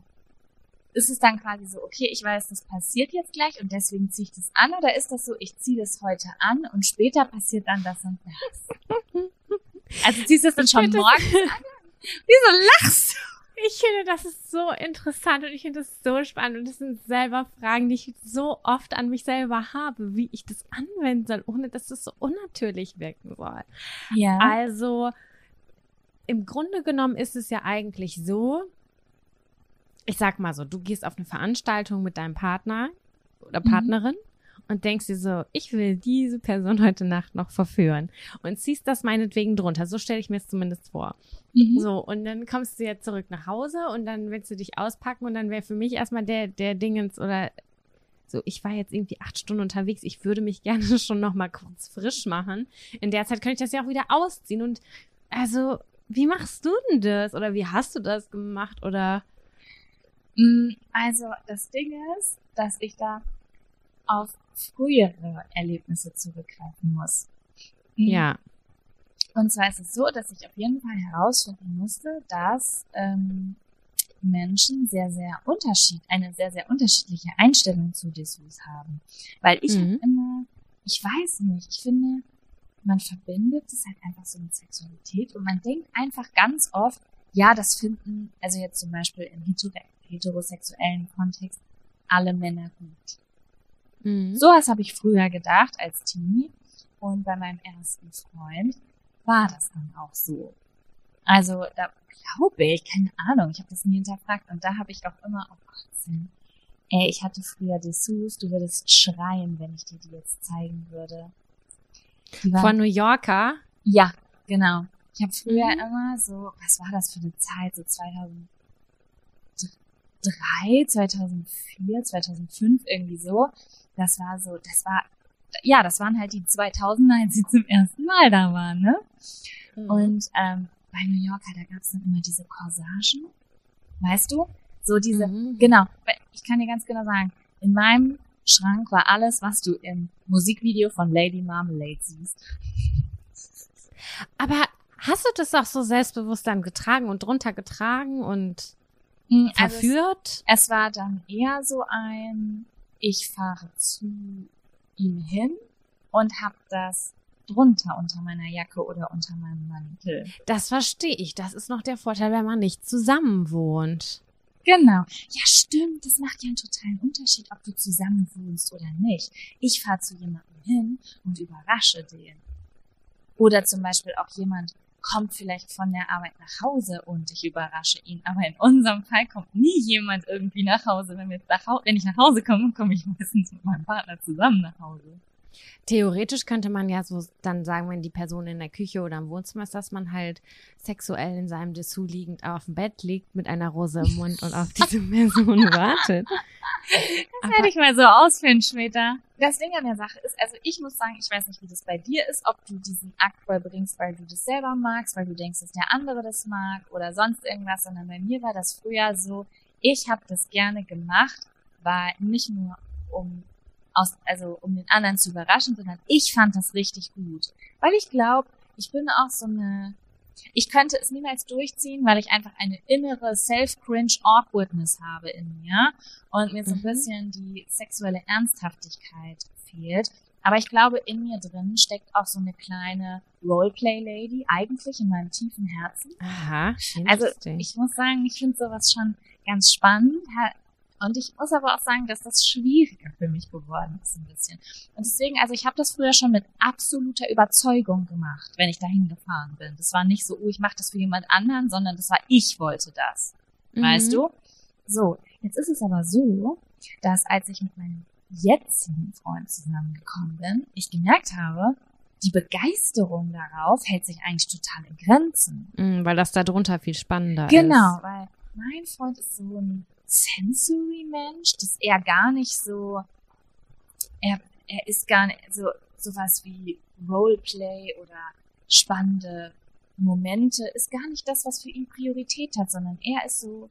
ist es dann quasi so, okay, ich weiß, das passiert jetzt gleich und deswegen ziehe ich das an? Oder ist das so, ich ziehe das heute an und später passiert dann das und das? *laughs* Also ziehst du es dann schon morgens an? Wieso lachst du? Ich finde, das ist so interessant und ich finde das so spannend und das sind selber Fragen, die ich so oft an mich selber habe, wie ich das anwenden soll, ohne dass das so unnatürlich wirken soll. Ja. Also, im Grunde genommen ist es ja eigentlich so, ich sag mal so, du gehst auf eine Veranstaltung mit deinem Partner oder Mhm. Und denkst dir so, ich will diese Person heute Nacht noch verführen und ziehst das meinetwegen drunter. So stelle ich mir es zumindest vor. Mhm. So, und dann kommst du jetzt zurück nach Hause und dann willst du dich auspacken und dann wäre für mich erstmal der, der Dingens oder so, ich war jetzt irgendwie acht Stunden unterwegs, ich würde mich gerne *laughs* schon noch mal kurz frisch machen. In der Zeit könnte ich das ja auch wieder ausziehen und also, wie machst du denn das? Oder wie hast du das gemacht? Oder Mm, Also, das Ding ist, dass ich da auf frühere Erlebnisse zurückgreifen muss. Mm, ja. Und zwar ist es so, dass ich auf jeden Fall herausfinden musste, dass ähm, Menschen sehr, sehr unterschied, eine sehr, sehr unterschiedliche Einstellung zu Dessous haben. Weil ich Mhm. habe immer, ich weiß nicht, ich finde, man verbindet es halt einfach so mit Sexualität und man denkt einfach ganz oft, ja, das finden, also jetzt zum Beispiel im hetero heterosexuellen Kontext, alle Männer gut. Mhm. Sowas habe ich früher gedacht als Teenie. Und bei meinem ersten Freund war das dann auch so. Also da glaube ich, keine Ahnung, ich habe das nie hinterfragt. Und da habe ich auch immer, oh Gott. Ey, ich hatte früher Dessous, du würdest schreien, wenn ich dir die jetzt zeigen würde. Waren, Von New Yorker. ja, genau. Ich habe früher Mhm. immer so, was war das für eine Zeit, so 2003, 2004, 2005 irgendwie so. Das war so, das war, ja, das waren halt die 2000er, als sie zum ersten Mal da waren, ne? Mhm. Und ähm, bei New Yorker, da gab's dann immer diese Corsagen, weißt du? So diese, Mhm. genau, ich kann dir ganz genau sagen, in meinem Schrank war alles, was du im Musikvideo von Lady Marmalade siehst. Aber hast du das auch so selbstbewusst dann getragen und drunter getragen und Mm, also es- verführt? Es war dann eher so ein, ich fahre zu ihm hin und hab das drunter unter meiner Jacke oder unter meinem Mantel. Das verstehe ich. Das ist noch der Vorteil, wenn man nicht zusammen wohnt. Genau. Ja, stimmt. Das macht ja einen totalen Unterschied, ob du zusammen wohnst oder nicht. Ich fahre zu jemandem hin und überrasche den. Oder zum Beispiel auch jemand kommt vielleicht von der Arbeit nach Hause und ich überrasche ihn. Aber in unserem Fall kommt nie jemand irgendwie nach Hause. Wenn, wir nach wenn ich nach Hause komme, komme ich meistens mit meinem Partner zusammen nach Hause. Theoretisch könnte man ja so dann sagen, wenn die Person in der Küche oder im Wohnzimmer ist, dass man halt sexuell in seinem Dessous liegend auf dem Bett liegt mit einer Rose im Mund und auf diese *laughs* Person wartet. Das werde ich mal so ausführen später. Das Ding an der Sache ist, also ich muss sagen, ich weiß nicht, wie das bei dir ist, ob du diesen Akt vollbringst, weil du das selber magst, weil du denkst, dass der andere das mag oder sonst irgendwas, sondern bei mir war das früher so, ich habe das gerne gemacht, war nicht nur um aus, also um den anderen zu überraschen, sondern ich fand das richtig gut. Weil ich glaube, ich bin auch so eine, ich könnte es niemals durchziehen, weil ich einfach eine innere Self-Cringe-Awkwardness habe in mir und mir so ein Mhm. bisschen die sexuelle Ernsthaftigkeit fehlt. Aber ich glaube, in mir drin steckt auch so eine kleine Roleplay-Lady, eigentlich in meinem tiefen Herzen. Aha, Also ich muss sagen, ich finde sowas schon ganz spannend. Und ich muss aber auch sagen, dass das schwieriger für mich geworden ist ein bisschen. Und deswegen, also ich habe das früher schon mit absoluter Überzeugung gemacht, wenn ich dahin gefahren bin. Das war nicht so, oh, ich mache das für jemand anderen, sondern das war, ich wollte das. Weißt Mhm. du? So, jetzt ist es aber so, dass als ich mit meinem jetzigen Freund zusammengekommen bin, ich gemerkt habe, die Begeisterung darauf hält sich eigentlich total in Grenzen. Mhm, weil das da drunter viel spannender Genau, ist. weil mein Freund ist so ein Sensory-Mensch, das er gar nicht so, er, er ist gar nicht so, sowas wie Roleplay oder spannende Momente ist gar nicht das, was für ihn Priorität hat, sondern er ist so,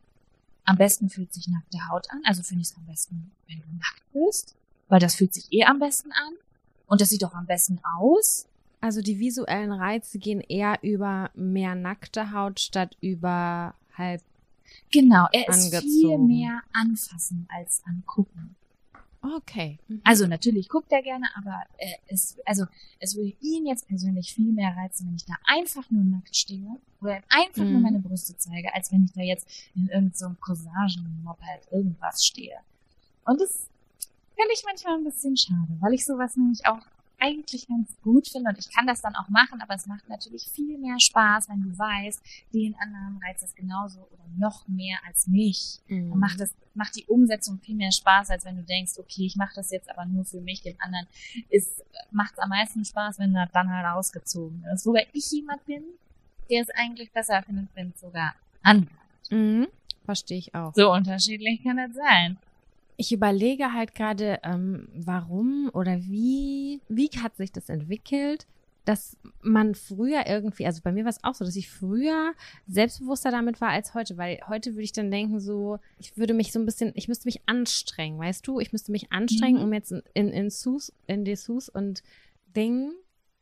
am besten fühlt sich nackte Haut an, also finde ich es am besten, wenn du nackt bist, weil das fühlt sich eh am besten an und das sieht auch am besten aus. Also die visuellen Reize gehen eher über mehr nackte Haut statt über halb. Genau, er ist viel mehr anfassen als angucken. Okay. Mhm. Also natürlich guckt er gerne, aber äh, es, also es würde ihn jetzt persönlich viel mehr reizen, wenn ich da einfach nur nackt stehe oder einfach nur Mhm. meine Brüste zeige, als wenn ich da jetzt in irgendeinem so Corsage-Mob halt irgendwas stehe. Und das finde ich manchmal ein bisschen schade, weil ich sowas nämlich auch eigentlich ganz gut finde und ich kann das dann auch machen, aber es macht natürlich viel mehr Spaß, wenn du weißt, den anderen reizt es genauso oder noch mehr als mich. Mhm. Dann macht das, macht die Umsetzung viel mehr Spaß, als wenn du denkst, okay, ich mache das jetzt aber nur für mich, dem anderen ist, macht es am meisten Spaß, wenn er dann halt ausgezogen ist. Wobei ich jemand bin, der es eigentlich besser findet, wenn es sogar an. Mhm. Verstehe ich auch. So unterschiedlich kann das sein. Ich überlege halt gerade, ähm, warum oder wie, wie hat sich das entwickelt, dass man früher irgendwie, also bei mir war es auch so, dass ich früher selbstbewusster damit war als heute, weil heute würde ich dann denken so, ich würde mich so ein bisschen, ich müsste mich anstrengen, weißt du, ich müsste mich anstrengen, Mhm. um jetzt in, in, in Sus, in Dessous und Ding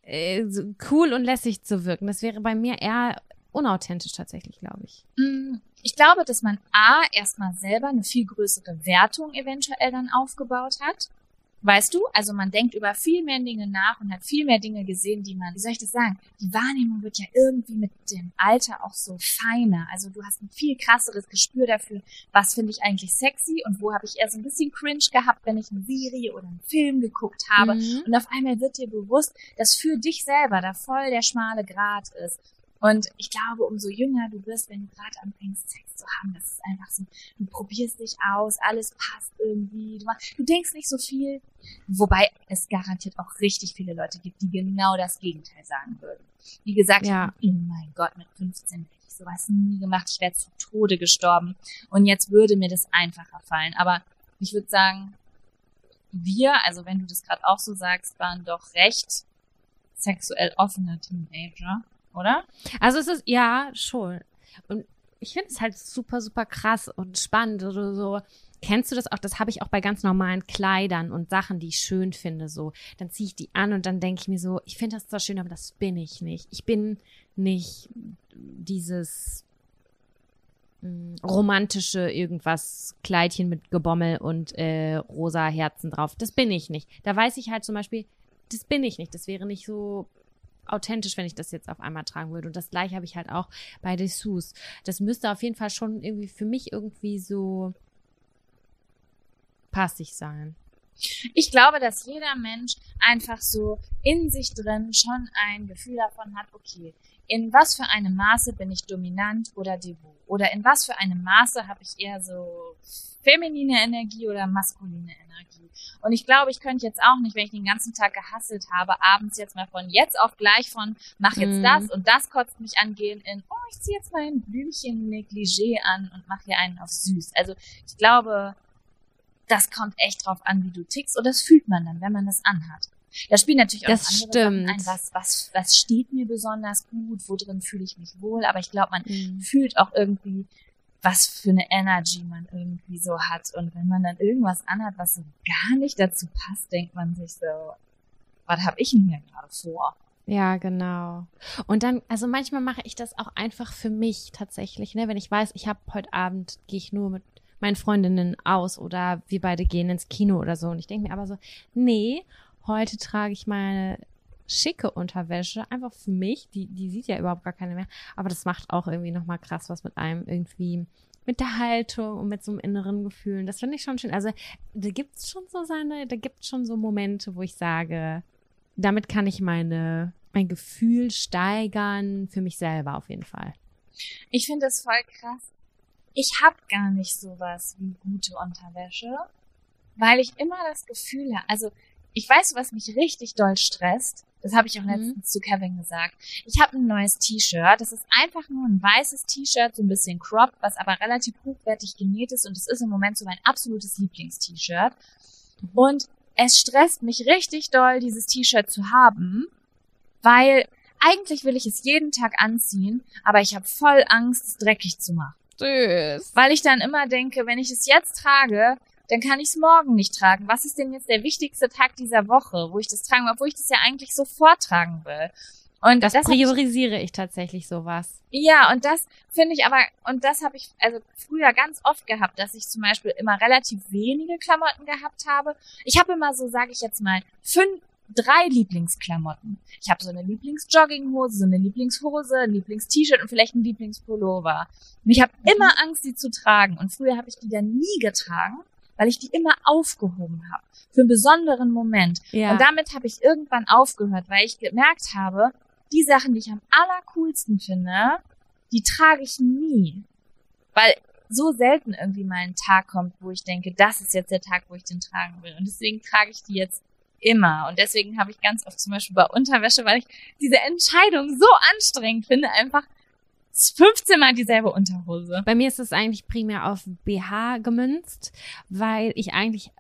äh, so cool und lässig zu wirken. Das wäre bei mir eher unauthentisch tatsächlich, glaube ich. Mm, Ich glaube, dass man A, erstmal selber eine viel größere Wertung eventuell dann aufgebaut hat. Weißt du? Also man denkt über viel mehr Dinge nach und hat viel mehr Dinge gesehen, die man, wie soll ich das sagen? Die Wahrnehmung wird ja irgendwie mit dem Alter auch so feiner. Also du hast ein viel krasseres Gespür dafür, was finde ich eigentlich sexy und wo habe ich eher so ein bisschen cringe gehabt, wenn ich eine Serie oder einen Film geguckt habe. Mhm. Und auf einmal wird dir bewusst, dass für dich selber da voll der schmale Grat ist. Und ich glaube, umso jünger du bist, wenn du gerade anfängst, Sex zu haben, das ist einfach so, du probierst dich aus, alles passt irgendwie, du, machst, du denkst nicht so viel. Wobei es garantiert auch richtig viele Leute gibt, die genau das Gegenteil sagen würden. Wie gesagt, Ja. oh mein Gott, mit 15 hätte ich sowas nie gemacht, ich wäre zu Tode gestorben. Und jetzt würde mir das einfacher fallen. Aber ich würde sagen, wir, also wenn du das gerade auch so sagst, waren doch recht sexuell offene Teenager, oder? Also es ist, ja, schon. Und ich finde es halt super, super krass und spannend oder so. Kennst du das auch? Das habe ich auch bei ganz normalen Kleidern und Sachen, die ich schön finde. So, dann ziehe ich die an und dann denke ich mir so, ich finde das zwar schön, aber das bin ich nicht. Ich bin nicht dieses mh, romantische irgendwas Kleidchen mit Gebommel und äh, rosa Herzen drauf. Das bin ich nicht. Da weiß ich halt zum Beispiel, das bin ich nicht. Das wäre nicht so authentisch, wenn ich das jetzt auf einmal tragen würde. Und das gleiche habe ich halt auch bei Dessous. Das müsste auf jeden Fall schon irgendwie für mich irgendwie so passig sein. Ich glaube, dass jeder Mensch einfach so in sich drin schon ein Gefühl davon hat, okay, in was für einem Maße bin ich dominant oder devot? Oder in was für einem Maße habe ich eher so feminine Energie oder maskuline Energie? Und ich glaube, ich könnte jetzt auch nicht, wenn ich den ganzen Tag gehasselt habe, abends jetzt mal von jetzt auf gleich von, mach jetzt Mhm. das und das kotzt mich angehen in, oh, ich ziehe jetzt mein Blümchen Negligé an und mache hier einen auf süß. Also ich glaube, das kommt echt drauf an, wie du tickst. Und das fühlt man dann, wenn man das anhat. Da spielen natürlich auch Das andere Sachen stimmt. ein. Was, was, was steht mir besonders gut? Wo drin fühle ich mich wohl? Aber ich glaube, man Mhm. fühlt auch irgendwie, was für eine Energy man irgendwie so hat. Und wenn man dann irgendwas anhat, was so gar nicht dazu passt, denkt man sich so, was habe ich denn hier gerade vor? Ja, genau. Und dann, also manchmal mache ich das auch einfach für mich tatsächlich, ne? Wenn ich weiß, ich habe heute Abend, gehe ich nur mit meinen Freundinnen aus oder wir beide gehen ins Kino oder so. Und ich denke mir aber so, nee, heute trage ich meine schicke Unterwäsche einfach für mich. Die, die sieht ja überhaupt gar keine mehr. Aber das macht auch irgendwie nochmal krass was mit einem irgendwie mit der Haltung und mit so einem inneren Gefühl. Das finde ich schon schön. Also da gibt's schon so seine, da gibt's schon so Momente, wo ich sage, damit kann ich meine, mein Gefühl steigern für mich selber auf jeden Fall. Ich finde das voll krass. Ich hab gar nicht sowas wie gute Unterwäsche, weil ich immer das Gefühl habe, also ich weiß, was mich richtig doll stresst. Das habe ich auch Mhm. letztens zu Kevin gesagt. Ich habe ein neues T-Shirt. Das ist einfach nur ein weißes T-Shirt, so ein bisschen cropped, was aber relativ hochwertig genäht ist und es ist im Moment so mein absolutes Lieblings-T-Shirt. Und es stresst mich richtig doll, dieses T-Shirt zu haben, weil eigentlich will ich es jeden Tag anziehen, aber ich habe voll Angst, es dreckig zu machen. Süß. Weil ich dann immer denke, wenn ich es jetzt trage, dann kann ich es morgen nicht tragen. Was ist denn jetzt der wichtigste Tag dieser Woche, wo ich das tragen will, obwohl ich das ja eigentlich sofort tragen will? Und Das, das hab ich- priorisiere ich tatsächlich sowas. Ja, und das finde ich aber, und das habe ich also früher ganz oft gehabt, dass ich zum Beispiel immer relativ wenige Klamotten gehabt habe. Ich habe immer so, sage ich jetzt mal, fünf, drei Lieblingsklamotten. Ich habe so eine Lieblingsjogginghose, so eine Lieblingshose, ein Lieblingst-T-Shirt und vielleicht ein Lieblingspullover. Und ich habe immer Angst, die zu tragen. Und früher habe ich die dann nie getragen, weil ich die immer aufgehoben habe. Für einen besonderen Moment. Ja. Und damit habe ich irgendwann aufgehört, weil ich gemerkt habe, die Sachen, die ich am allercoolsten finde, die trage ich nie. Weil so selten irgendwie mal ein Tag kommt, wo ich denke, das ist jetzt der Tag, wo ich den tragen will. Und deswegen trage ich die jetzt immer. Und deswegen habe ich ganz oft zum Beispiel bei Unterwäsche, weil ich diese Entscheidung so anstrengend finde, einfach 15 Mal dieselbe Unterhose. Bei mir ist es eigentlich primär auf BH gemünzt, weil ich eigentlich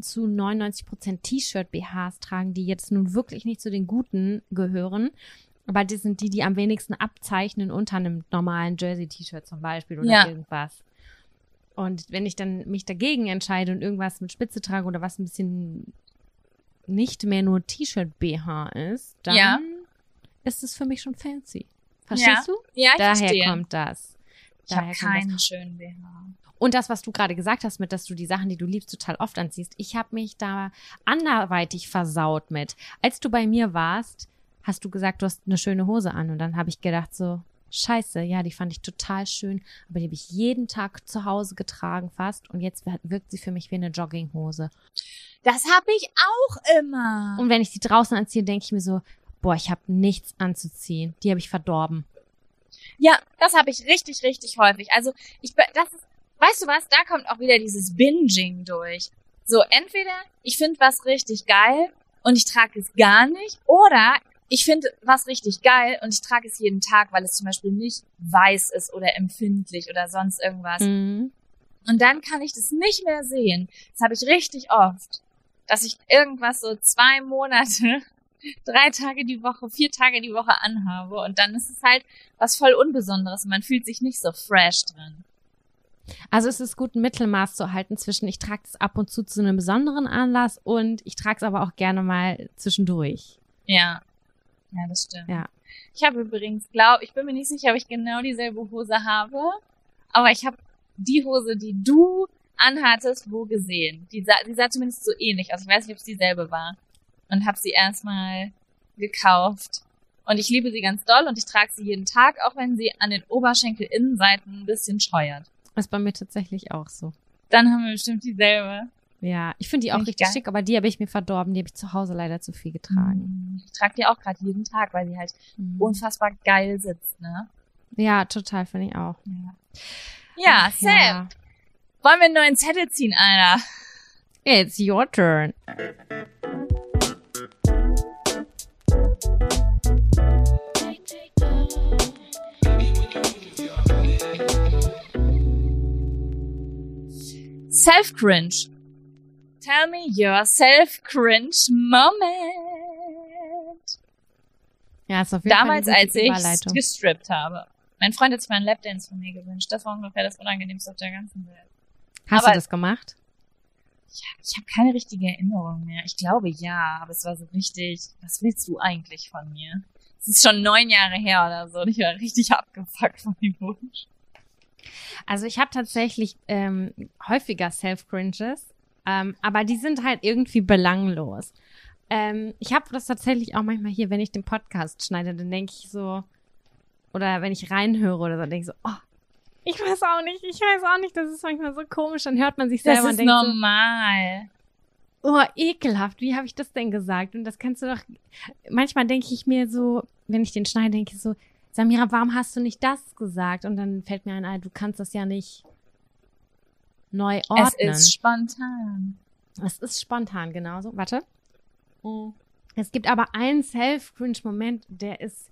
zu 99% T-Shirt-BHs tragen, die jetzt nun wirklich nicht zu den guten gehören. Aber das sind die, die am wenigsten abzeichnen unter einem normalen Jersey-T-Shirt zum Beispiel oder Ja. irgendwas. Und wenn ich dann mich dagegen entscheide und irgendwas mit Spitze trage oder was ein bisschen nicht mehr nur T-Shirt-BH ist, dann Ja. ist es für mich schon fancy. Verstehst du? Ja, ich Daher verstehe. kommt das. ich habe Daher kommt das. keinen schönen BH. Und das, was du gerade gesagt hast, mit, dass du die Sachen, die du liebst, total oft anziehst. Ich habe mich da anderweitig versaut mit. Als du bei mir warst, hast du gesagt, du hast eine schöne Hose an. Und dann habe ich gedacht so, scheiße, ja, die fand ich total schön. Aber die habe ich jeden Tag zu Hause getragen fast. Und jetzt wirkt sie für mich wie eine Jogginghose. Das habe ich auch immer. Und wenn ich die draußen anziehe, denke ich mir so, boah, ich habe nichts anzuziehen. Die habe ich verdorben. Ja, das habe ich richtig, richtig häufig. Also ich, das ist, weißt du was? Da kommt auch wieder dieses Binging durch. So entweder ich finde was richtig geil und ich trage es gar nicht, oder ich finde was richtig geil und ich trage es jeden Tag, weil es zum Beispiel nicht weiß ist oder empfindlich oder sonst irgendwas. Mhm. Und dann kann ich das nicht mehr sehen. Das habe ich richtig oft, dass ich irgendwas so zwei Monate, drei Tage die Woche, vier Tage die Woche anhabe und dann ist es halt was voll Unbesonderes. Man fühlt sich nicht so fresh drin. Also es ist gut, ein Mittelmaß zu halten zwischen, ich trage es ab und zu zu einem besonderen Anlass und ich trage es aber auch gerne mal zwischendurch. Ja. Ja, das stimmt. Ja. Ich habe übrigens, glaub, ich bin mir nicht sicher, ob ich genau dieselbe Hose habe, aber ich habe die Hose, die du anhattest, wo gesehen. Die sah, die sah zumindest so ähnlich aus. Ich weiß nicht, ob es dieselbe war. Und habe sie erstmal gekauft. Und ich liebe sie ganz doll und ich trage sie jeden Tag, auch wenn sie an den Oberschenkelinnenseiten ein bisschen scheuert. Das ist bei mir tatsächlich auch so. Dann haben wir bestimmt dieselbe. Ja, ich finde die auch ich richtig geil. schick, aber die habe ich mir verdorben. Die habe ich zu Hause leider zu viel getragen. Ich trage die auch gerade jeden Tag, weil sie halt Mhm. unfassbar geil sitzt, ne? Ja, total, finde ich auch. Ja, ja Sam, ja. wollen wir einen neuen Zettel ziehen, Alter? It's your turn. Self-Cringe. Tell me your self-cringe moment. Ja, ist auf jeden Damals, Fall als ich gestrippt habe. Mein Freund hat sich mal einen Lapdance von mir gewünscht. Das war ungefähr das Unangenehmste auf der ganzen Welt. Hast aber- du das gemacht? Ja, ich habe keine richtige Erinnerung mehr. Ich glaube ja, aber es war so richtig, was willst du eigentlich von mir? Es ist schon neun Jahre her oder so und ich war richtig abgefuckt von dem Wunsch. Also ich habe tatsächlich ähm, häufiger Self-Cringes, ähm, aber die sind halt irgendwie belanglos. Ähm, ich habe das tatsächlich auch manchmal hier, wenn ich den Podcast schneide, dann denke ich so, oder wenn ich reinhöre oder so, denke ich so, oh, ich weiß auch nicht, ich weiß auch nicht, das ist manchmal so komisch, dann hört man sich Das selber und ist denkt so, normal. oh, ekelhaft, wie habe ich das denn gesagt? Und das kannst du doch, manchmal denke ich mir so, wenn ich den schneide, denke ich so, Samira, warum hast du nicht das gesagt? Und dann fällt mir ein, ah, du kannst das ja nicht neu ordnen. Es ist spontan. Es ist spontan, genauso. Warte. Es gibt aber einen Self-Cringe-Moment, der ist,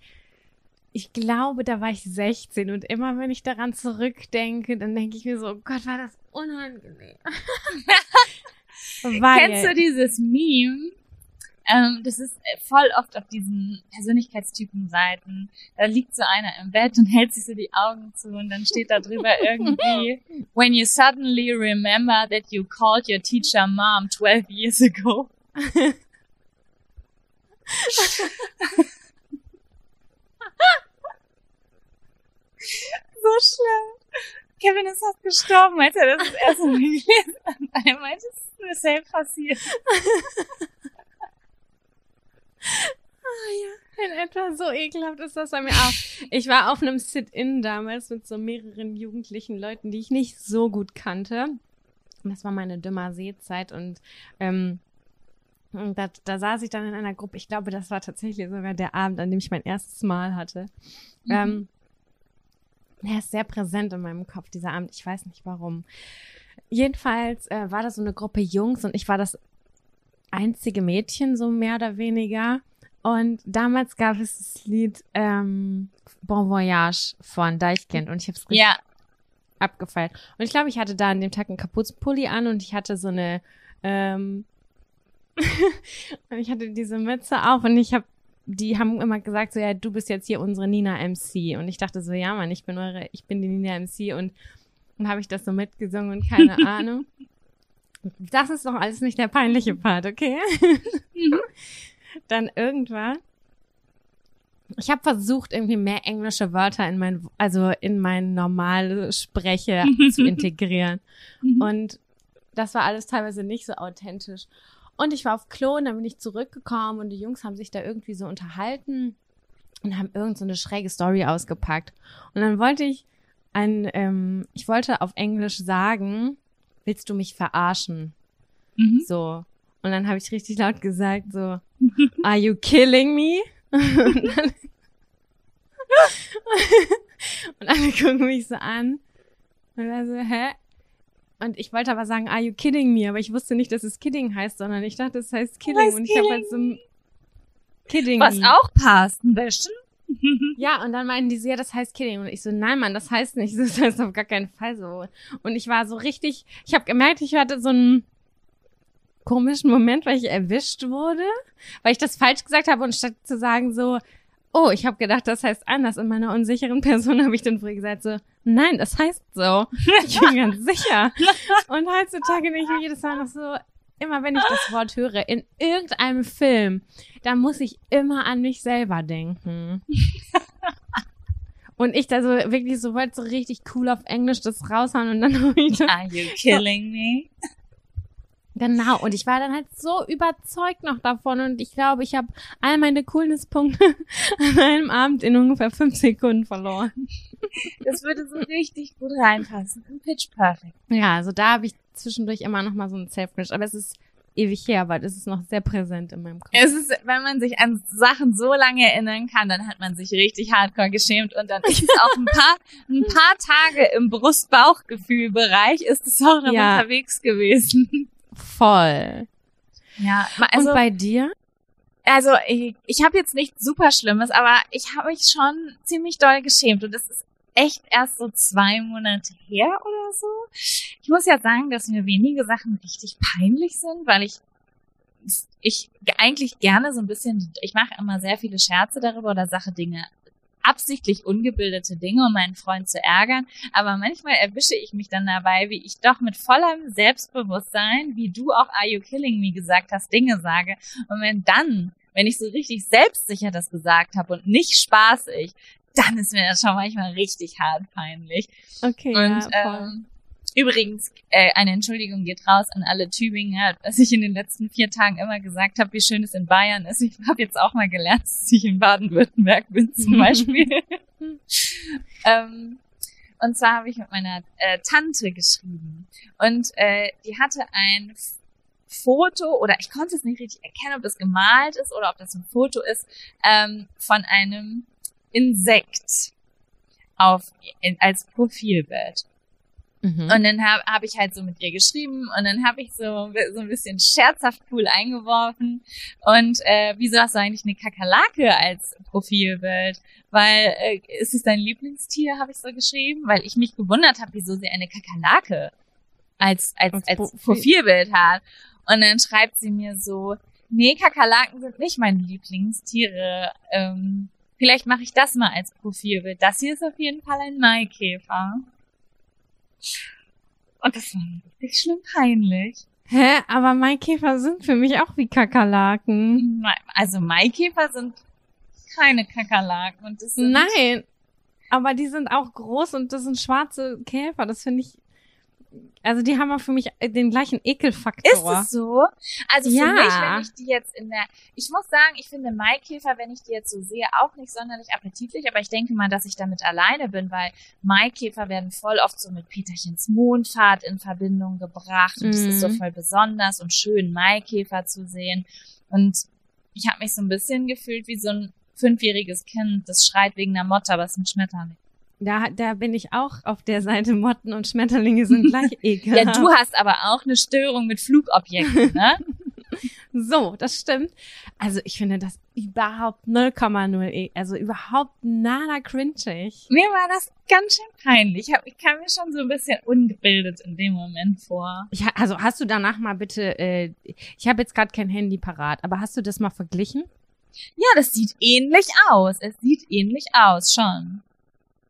ich glaube, da war ich 16 und immer wenn ich daran zurückdenke, dann denke ich mir so, oh Gott, war das unangenehm. *laughs* Weil, Kennst du dieses Meme? Ähm, das ist äh, voll oft auf diesen Persönlichkeitstypen-Seiten. Da liegt so einer im Bett und *laughs* hält sich so die Augen zu und dann steht da drüber *laughs* irgendwie, when you suddenly remember that you called your teacher mom 12 years ago. *laughs* So schlimm. Kevin ist fast gestorben, als er das, das erste Mal gelesen hat. Er meinte, es ist mir selbst passiert. Ah ja, in etwa so ekelhaft ist das bei mir auch. Ich war auf einem Sit-In damals mit so mehreren jugendlichen Leuten, die ich nicht so gut kannte. Und das war meine dümmer Seezeit und ähm, und da, da saß ich dann in einer Gruppe. Ich glaube, das war tatsächlich sogar der Abend, an dem ich mein erstes Mal hatte. Mhm. Ähm, er ist sehr präsent in meinem Kopf, dieser Abend. Ich weiß nicht warum. Jedenfalls äh, war das so eine Gruppe Jungs und ich war das einzige Mädchen, so mehr oder weniger. Und damals gab es das Lied ähm, Bon Voyage von Deichkind und ich habe es richtig ja. abgefeiert. Und ich glaube, ich hatte da an dem Tag einen Kapuzenpulli an und ich hatte so eine ähm, und *laughs* ich hatte diese Mütze auf und ich habe die haben immer gesagt so ja du bist jetzt hier unsere Nina MC und ich dachte so ja Mann ich bin eure ich bin die Nina MC und dann habe ich das so mitgesungen und keine *laughs* Ahnung das ist doch alles nicht der peinliche Part okay mhm. *laughs* dann irgendwann ich habe versucht irgendwie mehr englische Wörter in mein also in mein normale Spreche zu integrieren mhm. und das war alles teilweise nicht so authentisch und ich war auf Klo und dann bin ich zurückgekommen und die Jungs haben sich da irgendwie so unterhalten und haben irgend so eine schräge Story ausgepackt. Und dann wollte ich ein, ähm, ich wollte auf Englisch sagen, willst du mich verarschen? Mhm. So. Und dann habe ich richtig laut gesagt, so, *laughs* are you killing me? und, *laughs* dann, und alle gucken mich so an. Und dann so, hä? Und ich wollte aber sagen, are you kidding me? Aber ich wusste nicht, dass es kidding heißt, sondern ich dachte, es heißt killing. Und ich habe halt so kidding Was me. auch passt, ein bisschen. *laughs* ja, und dann meinten die so, ja, das heißt kidding. Und ich so, nein, Mann, das heißt nicht. *laughs* Das heißt auf gar keinen Fall so. Und ich war so richtig, ich habe gemerkt, ich hatte so einen komischen Moment, weil ich erwischt wurde, weil ich das falsch gesagt habe und statt zu sagen so, oh, ich habe gedacht, das heißt anders. In meiner unsicheren Person *laughs* habe ich dann früher gesagt so, nein, das heißt so. Ich bin ganz sicher. Und heutzutage denke ich mir jedes Mal noch so, immer wenn ich das Wort höre, in irgendeinem Film, da muss ich immer an mich selber denken. *laughs* Und ich da so wirklich so wollte so richtig cool auf Englisch das raushauen und dann *laughs* Are you killing me? Genau, und ich war dann halt so überzeugt noch davon und ich glaube, ich habe all meine Coolness-Punkte *laughs* an einem Abend in ungefähr fünf Sekunden verloren. Das würde so richtig gut reinpassen. Pitch perfect. Ja, also da habe ich zwischendurch immer noch mal so ein Self-Crash, aber es ist ewig her, aber das ist noch sehr präsent in meinem Kopf. Es ist, wenn man sich an Sachen so lange erinnern kann, dann hat man sich richtig hardcore geschämt und dann ist es auch ein paar, ein paar Tage im Brust-Bauch-Gefühl-Bereich ist es auch noch ja. unterwegs gewesen. Voll. Ja, also, und bei dir? Also ich, ich habe jetzt nichts super Schlimmes, aber ich habe mich schon ziemlich doll geschämt und das ist echt erst so zwei Monate her oder so. Ich muss ja sagen, dass mir wenige Sachen richtig peinlich sind, weil ich ich eigentlich gerne so ein bisschen, ich mache immer sehr viele Scherze darüber oder Sache Dinge absichtlich ungebildete Dinge, um meinen Freund zu ärgern. Aber manchmal erwische ich mich dann dabei, wie ich doch mit vollem Selbstbewusstsein, wie du auch Are You Killing Me gesagt hast, Dinge sage. Und wenn dann, wenn ich so richtig selbstsicher das gesagt habe und nicht spaßig, dann ist mir das schon manchmal richtig hart peinlich. Okay. Und ja, ähm, Übrigens, äh, eine Entschuldigung geht raus an alle Tübinger, dass ich in den letzten vier Tagen immer gesagt habe, wie schön es in Bayern ist. Ich habe jetzt auch mal gelernt, dass ich in Baden-Württemberg bin zum *laughs* Beispiel. ähm, und zwar habe ich mit meiner äh, Tante geschrieben. Und äh, die hatte ein Foto, oder ich konnte es nicht richtig erkennen, ob das gemalt ist oder ob das ein Foto ist, ähm, von einem Insekt auf, in, als Profilbild. Mhm. Und dann habe hab ich halt so mit ihr geschrieben und dann habe ich so, so ein bisschen scherzhaft cool eingeworfen. Und äh, wieso hast du eigentlich eine Kakerlake als Profilbild? Weil, äh, ist es dein Lieblingstier, habe ich so geschrieben? Weil ich mich gewundert habe, wieso sie eine Kakerlake als, als, als, als Profilbild hat. Und dann schreibt sie mir so, nee, Kakerlaken sind nicht meine Lieblingstiere. Ähm, vielleicht mache ich das mal als Profilbild. Das hier ist auf jeden Fall ein Maikäfer. Und das war richtig schlimm peinlich. Hä? Aber Maikäfer sind für mich auch wie Kakerlaken. Also Maikäfer sind keine Kakerlaken und das Nein. Aber die sind auch groß und das sind schwarze Käfer. Das finde ich. Also die haben auch für mich den gleichen Ekelfaktor. Ist es so? Also für Ja. mich, wenn ich die jetzt in der, ich muss sagen, ich finde Maikäfer, wenn ich die jetzt so sehe, auch nicht sonderlich appetitlich, aber ich denke mal, dass ich damit alleine bin, weil Maikäfer werden voll oft so mit Peterchens Mondfahrt in Verbindung gebracht und es ist so Mhm. voll besonders und schön, Maikäfer zu sehen und ich habe mich so ein bisschen gefühlt wie so ein fünfjähriges Kind, das schreit wegen einer Motte, aber es ist ein Schmetterling. Da, da bin ich auch auf der Seite. Motten und Schmetterlinge sind *laughs* gleich ekelhaft. Ja, du hast aber auch eine Störung mit Flugobjekten, ne? *laughs* So, das stimmt. Also ich finde das überhaupt 0,0, e- also überhaupt nada cringig. Mir war das ganz schön peinlich. Ich, hab, ich kam mir schon so ein bisschen ungebildet in dem Moment vor. Ich, ha- also hast du danach mal bitte, äh, ich habe jetzt gerade kein Handy parat, aber hast du das mal verglichen? Ja, das sieht ähnlich aus. Es sieht ähnlich aus, schon.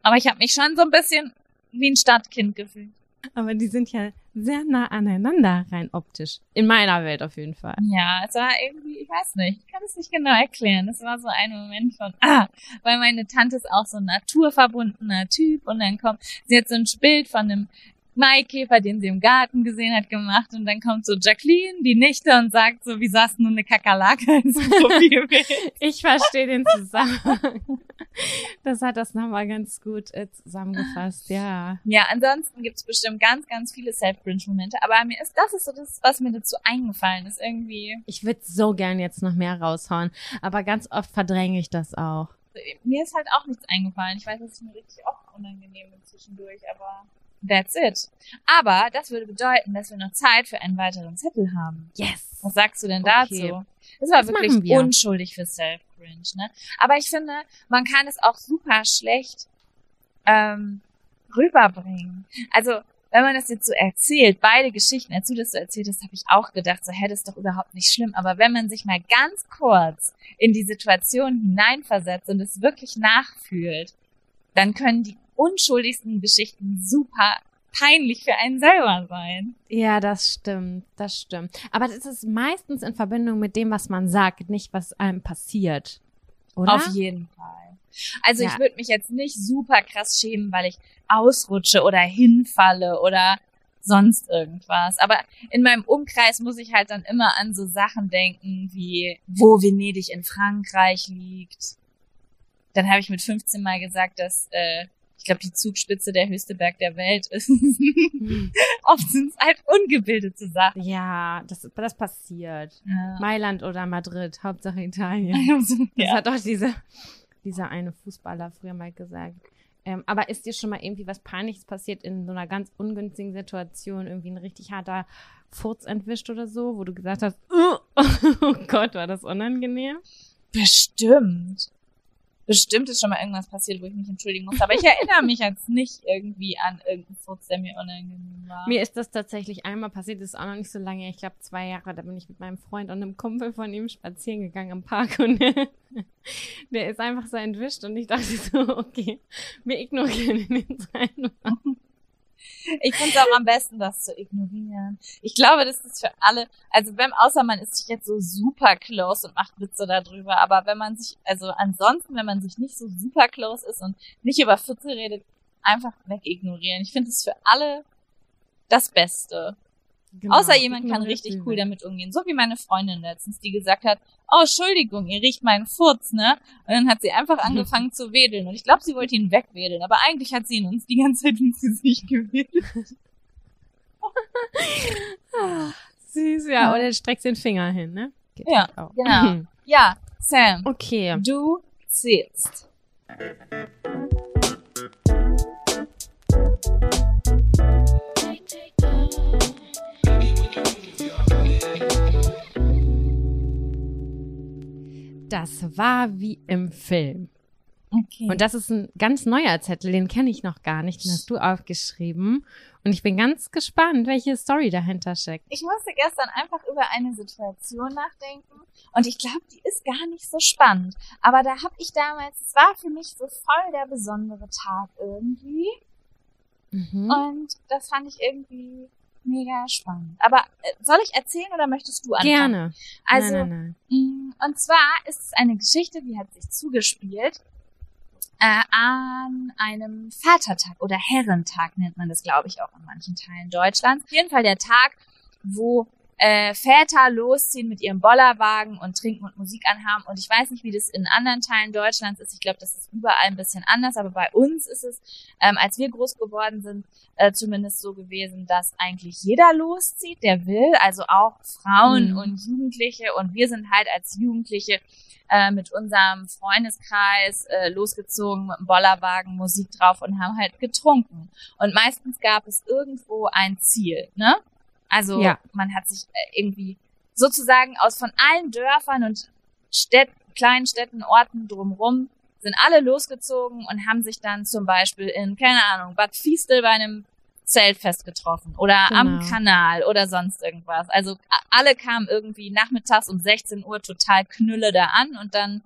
Aber ich habe mich schon so ein bisschen wie ein Stadtkind gefühlt. Aber die sind ja sehr nah aneinander rein optisch. In meiner Welt auf jeden Fall. Ja, es war irgendwie, ich weiß nicht, ich kann es nicht genau erklären. Es war so ein Moment von, ah, weil meine Tante ist auch so ein naturverbundener Typ und dann kommt, sie hat so ein Bild von einem Maikäfer, den sie im Garten gesehen hat, gemacht und dann kommt so Jacqueline, die Nichte, und sagt so, wie saß nun eine Kakerlake *laughs* ins Profilbild? *laughs* Ich verstehe den Zusammenhang. Das hat das nochmal ganz gut äh, zusammengefasst, ja. Ja, ansonsten gibt's bestimmt ganz, ganz viele Self-Cringe-Momente, aber mir ist, das ist so das, was mir dazu eingefallen ist, irgendwie. Ich würde so gern jetzt noch mehr raushauen, aber ganz oft verdränge ich das auch. Mir ist halt auch nichts eingefallen. Ich weiß, dass es mir richtig auch unangenehm ist zwischendurch, aber that's it. Aber das würde bedeuten, dass wir noch Zeit für einen weiteren Zettel haben. Yes. Was sagst du denn Okay. dazu? Das war Das wirklich wir. unschuldig für Self-Cringe, ne? Aber ich finde, man kann es auch super schlecht ähm, rüberbringen. Also, wenn man das jetzt so erzählt, beide Geschichten, als du das so erzählt hast, habe ich auch gedacht, so, hä, das ist doch überhaupt nicht schlimm. Aber wenn man sich mal ganz kurz in die Situation hineinversetzt und es wirklich nachfühlt, dann können die unschuldigsten Geschichten super peinlich für einen selber sein. Ja, das stimmt, das stimmt. Aber das ist meistens in Verbindung mit dem, was man sagt, nicht was einem passiert. Oder? Auf jeden Fall. Also Ja. ich würde mich jetzt nicht super krass schämen, weil ich ausrutsche oder hinfalle oder sonst irgendwas. Aber in meinem Umkreis muss ich halt dann immer an so Sachen denken, wie wo Venedig in Frankreich liegt. Dann habe ich mit 15 Mal gesagt, dass äh, ich glaube, die Zugspitze der höchste Berg der Welt ist. *laughs* Oft sind es halt ungebildete Sachen. Ja, das, das passiert. Ja. Mailand oder Madrid, Hauptsache Italien. *laughs* Also, Das ja. hat doch diese, dieser eine Fußballer früher mal gesagt. Ähm, aber ist dir schon mal irgendwie was Peinliches passiert in so einer ganz ungünstigen Situation? Irgendwie ein richtig harter Furz entwischt oder so, wo du gesagt hast, "Uh, *laughs* oh Gott, war das unangenehm? Bestimmt. Bestimmt ist schon mal irgendwas passiert, wo ich mich entschuldigen muss. Aber ich erinnere mich jetzt nicht irgendwie an irgendeinen Furz, der mir unangenehm war. Mir ist das tatsächlich einmal passiert, das ist auch noch nicht so lange, ich glaube zwei Jahre, da bin ich mit meinem Freund und einem Kumpel von ihm spazieren gegangen im Park und *laughs* der ist einfach so entwischt und ich dachte so, okay, wir ignorieren ihn jetzt einfach. Ich finde es auch am besten, das zu ignorieren. Ich glaube, das ist für alle, also wenn, außer man ist sich jetzt so super close und macht Witze darüber, aber wenn man sich, also ansonsten, wenn man sich nicht so super close ist und nicht über Viertel redet, einfach wegignorieren. Ich finde es für alle das Beste. Genau, Außer jemand kann richtig cool damit umgehen. So wie meine Freundin letztens, die gesagt hat, oh, Entschuldigung, ihr riecht meinen Furz, ne? Und dann hat sie einfach angefangen *laughs* zu wedeln. Und ich glaube, sie wollte ihn wegwedeln. Aber eigentlich hat sie ihn uns die ganze Zeit ins Gesicht gewedelt. *laughs* Süß, ja. Oder er streckt den Finger hin, ne? Geht Ja, halt genau. *clears throat* Ja, Sam, Okay. du zählst. Das war wie im Film. Okay. Und das ist ein ganz neuer Zettel, den kenne ich noch gar nicht, den hast du aufgeschrieben. Und ich bin ganz gespannt, welche Story dahinter steckt. ich musste gestern einfach über eine Situation nachdenken und ich glaube, die ist gar nicht so spannend. Aber da habe ich damals, es war für mich so voll der besondere Tag irgendwie. Mhm. Und das fand ich irgendwie mega spannend. Aber äh, soll ich erzählen oder möchtest du anfangen? Gerne. Also, nein, nein, mh, und zwar ist es eine Geschichte, die hat sich zugespielt. äh, an einem Vatertag oder Herrentag nennt man das, glaube ich, auch in manchen Teilen Deutschlands. Auf jeden Fall der Tag, wo äh, Väter losziehen mit ihrem Bollerwagen und trinken und Musik anhaben. Und ich weiß nicht, wie das in anderen Teilen Deutschlands ist. Ich glaube, das ist überall ein bisschen anders. Aber bei uns ist es, ähm, als wir groß geworden sind, äh, zumindest so gewesen, dass eigentlich jeder loszieht, der will. Also auch Frauen mhm. und Jugendliche. Und wir sind halt als Jugendliche äh, mit unserem Freundeskreis äh, losgezogen mit dem Bollerwagen, Musik drauf und haben halt getrunken. Und meistens gab es irgendwo ein Ziel, ne? Also ja. man hat sich äh, irgendwie sozusagen aus von allen Dörfern und Städt, kleinen Städten, Orten drumrum sind alle losgezogen und haben sich dann zum Beispiel in, keine Ahnung, Bad Fiestel bei einem Zeltfest getroffen oder genau. am Kanal oder sonst irgendwas. Also alle kamen irgendwie nachmittags um 16 Uhr total knülle da an und dann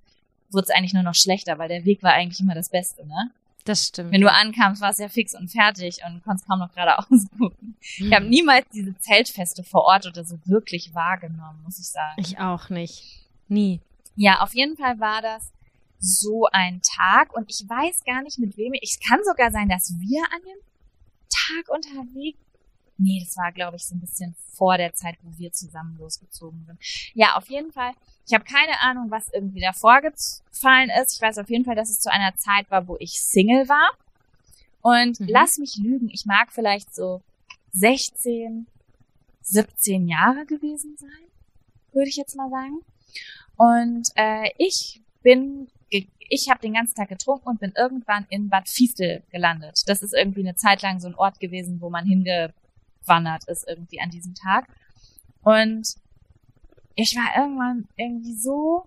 wurde es eigentlich nur noch schlechter, weil der Weg war eigentlich immer das Beste, ne? Das stimmt. Wenn du ankamst, war es ja fix und fertig und konntest kaum noch gerade *laughs* ausgucken. Mhm. Ich habe niemals diese Zeltfeste vor Ort oder so wirklich wahrgenommen, muss ich sagen. Ich auch nicht. Nie. Ja, auf jeden Fall war das so ein Tag und ich weiß gar nicht mit wem. Es kann sogar sein, dass wir an dem Tag unterwegs Nee, das war, glaube ich, so ein bisschen vor der Zeit, wo wir zusammen losgezogen sind. Ja, auf jeden Fall. Ich habe keine Ahnung, was irgendwie davor gefallen ist. Ich weiß auf jeden Fall, dass es zu einer Zeit war, wo ich Single war. Und mhm. lass mich lügen, ich mag vielleicht so 16, 17 Jahre gewesen sein, würde ich jetzt mal sagen. Und äh, ich bin, ich habe den ganzen Tag getrunken und bin irgendwann in Bad Fiestel gelandet. Das ist irgendwie eine Zeit lang so ein Ort gewesen, wo man hinge wandert ist irgendwie an diesem Tag. Und ich war irgendwann irgendwie so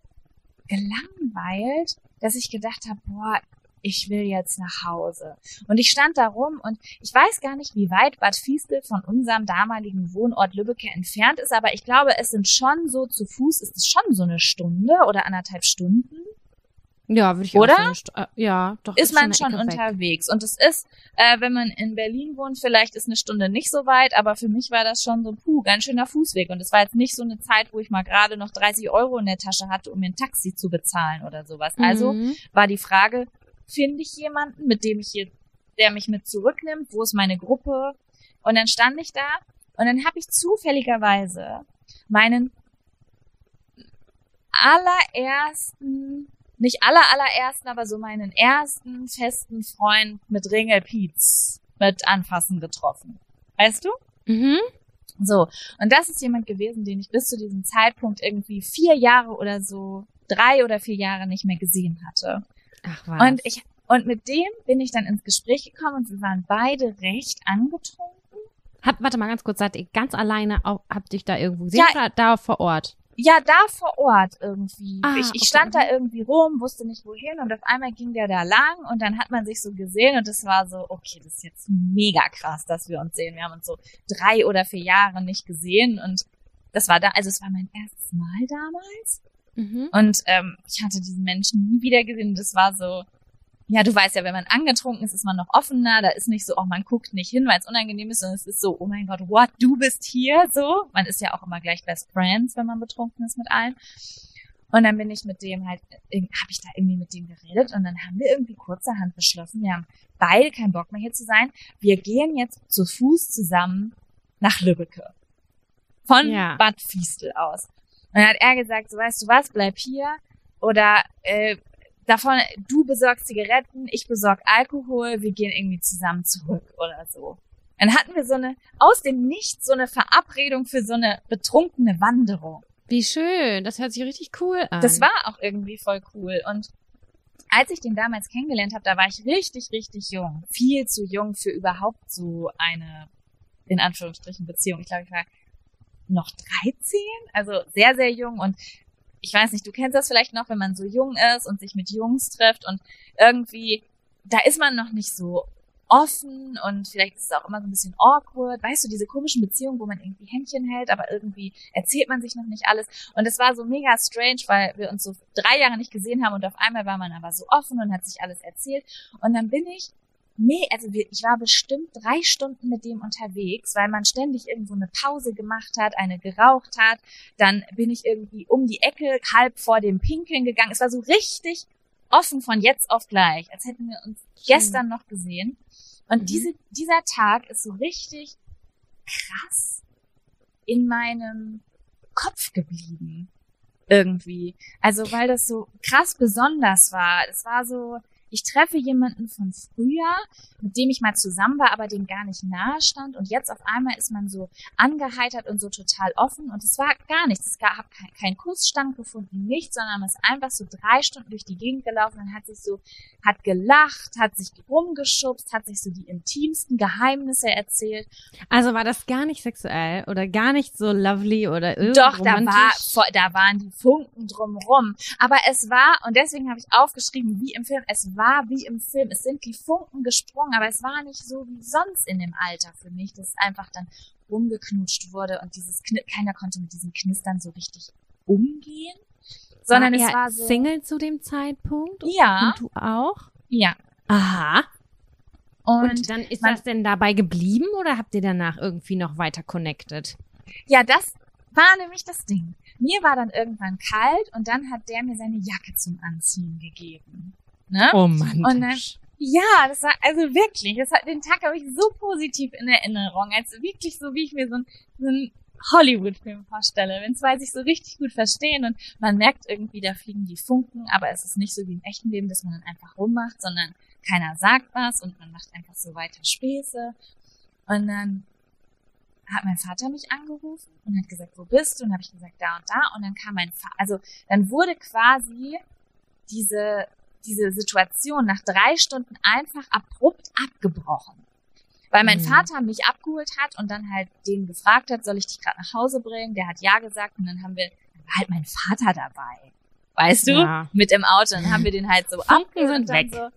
gelangweilt, dass ich gedacht habe, boah, ich will jetzt nach Hause. Und ich stand da rum und ich weiß gar nicht, wie weit Bad Fiestel von unserem damaligen Wohnort Lübbecke entfernt ist, aber ich glaube, es sind schon so zu Fuß, ist es schon so eine Stunde oder anderthalb Stunden. Ja, würde ich Oder? auch sagen. Äh, ja, doch. Ist, ist man schon unterwegs. Weg. Und es ist, äh, wenn man in Berlin wohnt, vielleicht ist eine Stunde nicht so weit, aber für mich war das schon so, puh, ganz schöner Fußweg. Und es war jetzt nicht so eine Zeit, wo ich mal gerade noch 30 Euro in der Tasche hatte, um mir ein Taxi zu bezahlen oder sowas. Also mhm. Also war die Frage, finde ich jemanden, mit dem ich hier, der mich mit zurücknimmt? Wo ist meine Gruppe? Und dann stand ich da und dann habe ich zufälligerweise meinen allerersten nicht aller allerersten, aber so meinen ersten festen Freund mit Ringel Pietz mit Anfassen getroffen. Weißt du? Mhm. So. Und das ist jemand gewesen, den ich bis zu diesem Zeitpunkt irgendwie vier Jahre oder so, drei oder vier Jahre nicht mehr gesehen hatte. Ach was. Und ich, und mit dem bin ich dann ins Gespräch gekommen und wir waren beide recht angetrunken. Hab, warte mal ganz kurz, seid ihr ganz alleine, auf, habt ihr da irgendwo gesehen ja, oder da vor Ort? Ja, da vor Ort irgendwie. Ah, ich, ich okay. stand da mhm. irgendwie rum, wusste nicht wohin und auf einmal ging der da lang und dann hat man sich so gesehen und es war so, okay, das ist jetzt mega krass, dass wir uns sehen. Wir haben uns so drei oder vier Jahre nicht gesehen und das war da, also es war mein erstes Mal damals. Mhm. Und ähm, ich hatte diesen Menschen nie wieder gesehen. Und das war so, ja, du weißt ja, wenn man angetrunken ist, ist man noch offener. Da ist nicht so, oh, man guckt nicht hin, weil es unangenehm ist, sondern es ist so, oh mein Gott, what, du bist hier, so. Man ist ja auch immer gleich Best Friends, wenn man betrunken ist mit allen. Und dann bin ich mit dem halt, habe ich da irgendwie mit dem geredet und dann haben wir irgendwie kurzerhand beschlossen, wir haben beide keinen Bock mehr hier zu sein. Wir gehen jetzt zu Fuß zusammen nach Lübbecke. Von ja. Bad Fiestel aus. Und dann hat er gesagt, so weißt du was, bleib hier. Oder äh, davon, du besorgst Zigaretten, ich besorg Alkohol, wir gehen irgendwie zusammen zurück oder so. Dann hatten wir so eine, aus dem Nichts, so eine Verabredung für so eine betrunkene Wanderung. Wie schön, das hört sich richtig cool an. Das war auch irgendwie voll cool. Und als ich den damals kennengelernt habe, da war ich richtig, richtig jung. Viel zu jung für überhaupt so eine, in Anführungsstrichen, Beziehung. Ich glaube, ich war noch 13, also sehr, sehr jung und ich weiß nicht, du kennst das vielleicht noch, wenn man so jung ist und sich mit Jungs trifft und irgendwie, da ist man noch nicht so offen und vielleicht ist es auch immer so ein bisschen awkward. Weißt du, diese komischen Beziehungen, wo man irgendwie Händchen hält, aber irgendwie erzählt man sich noch nicht alles. Und es war so mega strange, weil wir uns so drei Jahre nicht gesehen haben und auf einmal war man aber so offen und hat sich alles erzählt. Und dann bin ich Nee, also ich war bestimmt drei Stunden mit dem unterwegs, weil man ständig irgendwo eine Pause gemacht hat, eine geraucht hat. Dann bin ich irgendwie um die Ecke halb vor dem Pinkeln gegangen. Es war so richtig offen von jetzt auf gleich, als hätten wir uns gestern noch gesehen. Und Mhm. diese, dieser Tag ist so richtig krass in meinem Kopf geblieben. Irgendwie. Also, weil das so krass besonders war. Es war so, ich treffe jemanden von früher, mit dem ich mal zusammen war, aber dem gar nicht nahe stand. Und jetzt auf einmal ist man so angeheitert und so total offen. Und es war gar nichts. Es gab kein, kein Kuss gefunden, nichts, sondern man ist einfach so drei Stunden durch die Gegend gelaufen und hat sich so, hat gelacht, hat sich rumgeschubst, hat sich so die intimsten Geheimnisse erzählt. Also war das gar nicht sexuell oder gar nicht so lovely oder irgendwie Doch, da war, da waren die Funken drumrum. Aber es war, und deswegen habe ich aufgeschrieben, wie im Film, es war wie im Film. Es sind die Funken gesprungen, aber es war nicht so wie sonst in dem Alter für mich, dass es einfach dann rumgeknutscht wurde und dieses Kni keiner konnte mit diesen Knistern so richtig umgehen. Sondern war es war so. Single zu dem Zeitpunkt? Ja, Und du auch? ja. Aha. Und, Und, dann ist man- das denn dabei geblieben oder habt ihr danach irgendwie noch weiter connected? ja, das war nämlich das Ding. Mir war dann irgendwann kalt und dann hat der mir seine Jacke zum Anziehen gegeben. Ne? Oh Mann. Und dann- Ja, das war also wirklich, das hat, den Tag habe ich so positiv in Erinnerung, als wirklich so, wie ich mir so ein, so ein Hollywood-Film vorstelle, wenn zwei sich so richtig gut verstehen und man merkt irgendwie, da fliegen die Funken, aber es ist nicht so wie im echten Leben, dass man dann einfach rummacht, sondern keiner sagt was und man macht einfach so weiter Späße. Und dann hat mein Vater mich angerufen und hat gesagt, wo bist du? Und habe ich gesagt, da und da. Und dann kam mein Vater, also dann wurde quasi diese diese Situation nach drei Stunden einfach abrupt abgebrochen. Weil mein Mhm. Vater mich abgeholt hat und dann halt den gefragt hat, soll ich dich gerade nach Hause bringen? Der hat ja gesagt und dann haben wir, dann war halt mein Vater dabei. Weißt du? Ja. Mit im Auto. Dann haben wir den halt so *laughs* Funken abgeholt sind und weg. So,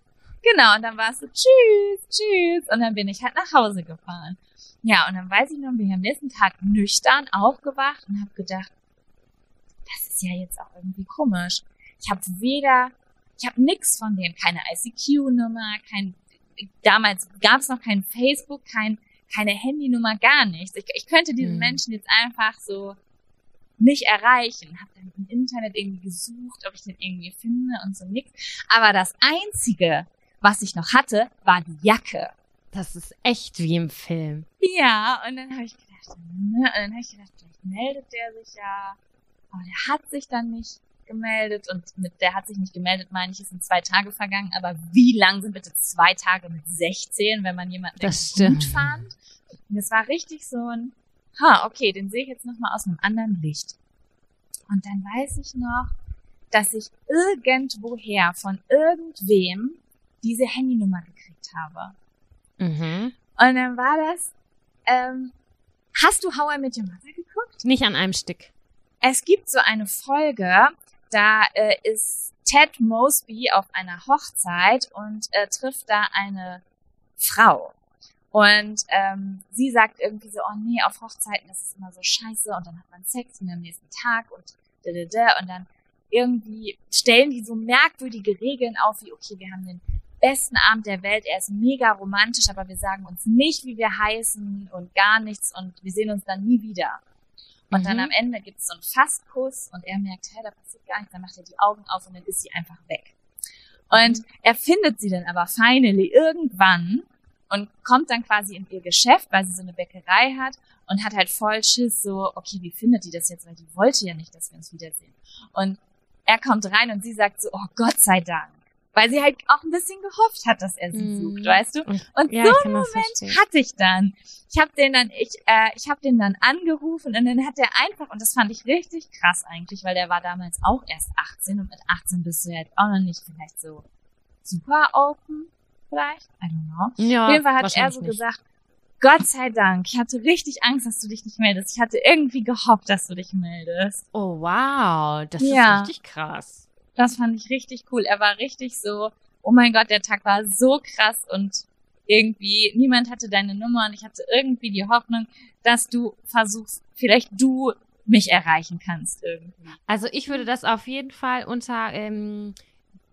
genau, und dann war es so, tschüss, tschüss. Und dann bin ich halt nach Hause gefahren. Ja, und dann weiß ich noch, bin ich am nächsten Tag nüchtern aufgewacht und habe gedacht, das ist ja jetzt auch irgendwie komisch. Ich habe weder, ich habe nix von dem, keine ICQ-Nummer, kein, damals gab es noch kein Facebook, kein, keine Handynummer, gar nichts. Ich, ich könnte diesen Hm. Menschen jetzt einfach so nicht erreichen. Habe dann im Internet irgendwie gesucht, ob ich den irgendwie finde und so nix. Aber das Einzige, was ich noch hatte, war die Jacke. Das ist echt wie im Film. Ja, und dann habe ich gedacht, ne, und dann habe ich gedacht, vielleicht meldet der sich ja. Aber der hat sich dann nicht gemeldet und mit der hat sich nicht gemeldet, meine ich, es sind zwei Tage vergangen. Aber wie lang sind bitte zwei Tage mit 16, wenn man jemanden gut fand? Und es war richtig so ein, ha, okay, den sehe ich jetzt nochmal aus einem anderen Licht. Und dann weiß ich noch, dass ich irgendwoher von irgendwem diese Handynummer gekriegt habe. Mhm. Und dann war das, ähm, hast du How I Met Your Mother geguckt? Nicht an einem Stück. Es gibt so eine Folge, da äh, ist Ted Mosby auf einer Hochzeit und äh, trifft da eine Frau. Und ähm, sie sagt irgendwie so, oh nee, auf Hochzeiten ist es immer so scheiße und dann hat man Sex und am nächsten Tag und da, da, da, und dann irgendwie stellen die so merkwürdige Regeln auf, wie okay, wir haben den besten Abend der Welt, er ist mega romantisch, aber wir sagen uns nicht, wie wir heißen und gar nichts und wir sehen uns dann nie wieder. Und dann Mhm. am Ende gibt es so einen Fastkuss und er merkt, hä, da passiert gar nichts, dann macht er die Augen auf und dann ist sie einfach weg. Und er findet sie dann aber finally irgendwann und kommt dann quasi in ihr Geschäft, weil sie so eine Bäckerei hat und hat halt voll Schiss, so, okay, wie findet die das jetzt, weil die wollte ja nicht, dass wir uns wiedersehen. Und er kommt rein und sie sagt so, oh Gott sei Dank. Weil sie halt auch ein bisschen gehofft hat, dass er sie Mhm. sucht, weißt du? Und, ja, so das verstehen. hatte ich dann. Ich habe den dann, ich, äh, ich habe den dann angerufen und dann hat er einfach, und das fand ich richtig krass eigentlich, weil der war damals auch erst 18 und mit 18 bist du halt auch noch nicht vielleicht so super open, vielleicht, I don't know. Ja, Auf jeden Fall hat er so nicht. gesagt, Gott sei Dank, ich hatte richtig Angst, dass du dich nicht meldest. Ich hatte irgendwie gehofft, dass du dich meldest. Oh, wow. Das Ja. ist richtig krass. Das fand ich richtig cool. Er war richtig so, oh mein Gott, der Tag war so krass und irgendwie niemand hatte deine Nummer und ich hatte irgendwie die Hoffnung, dass du versuchst, vielleicht du mich erreichen kannst irgendwie. Also ich würde das auf jeden Fall unter, ähm,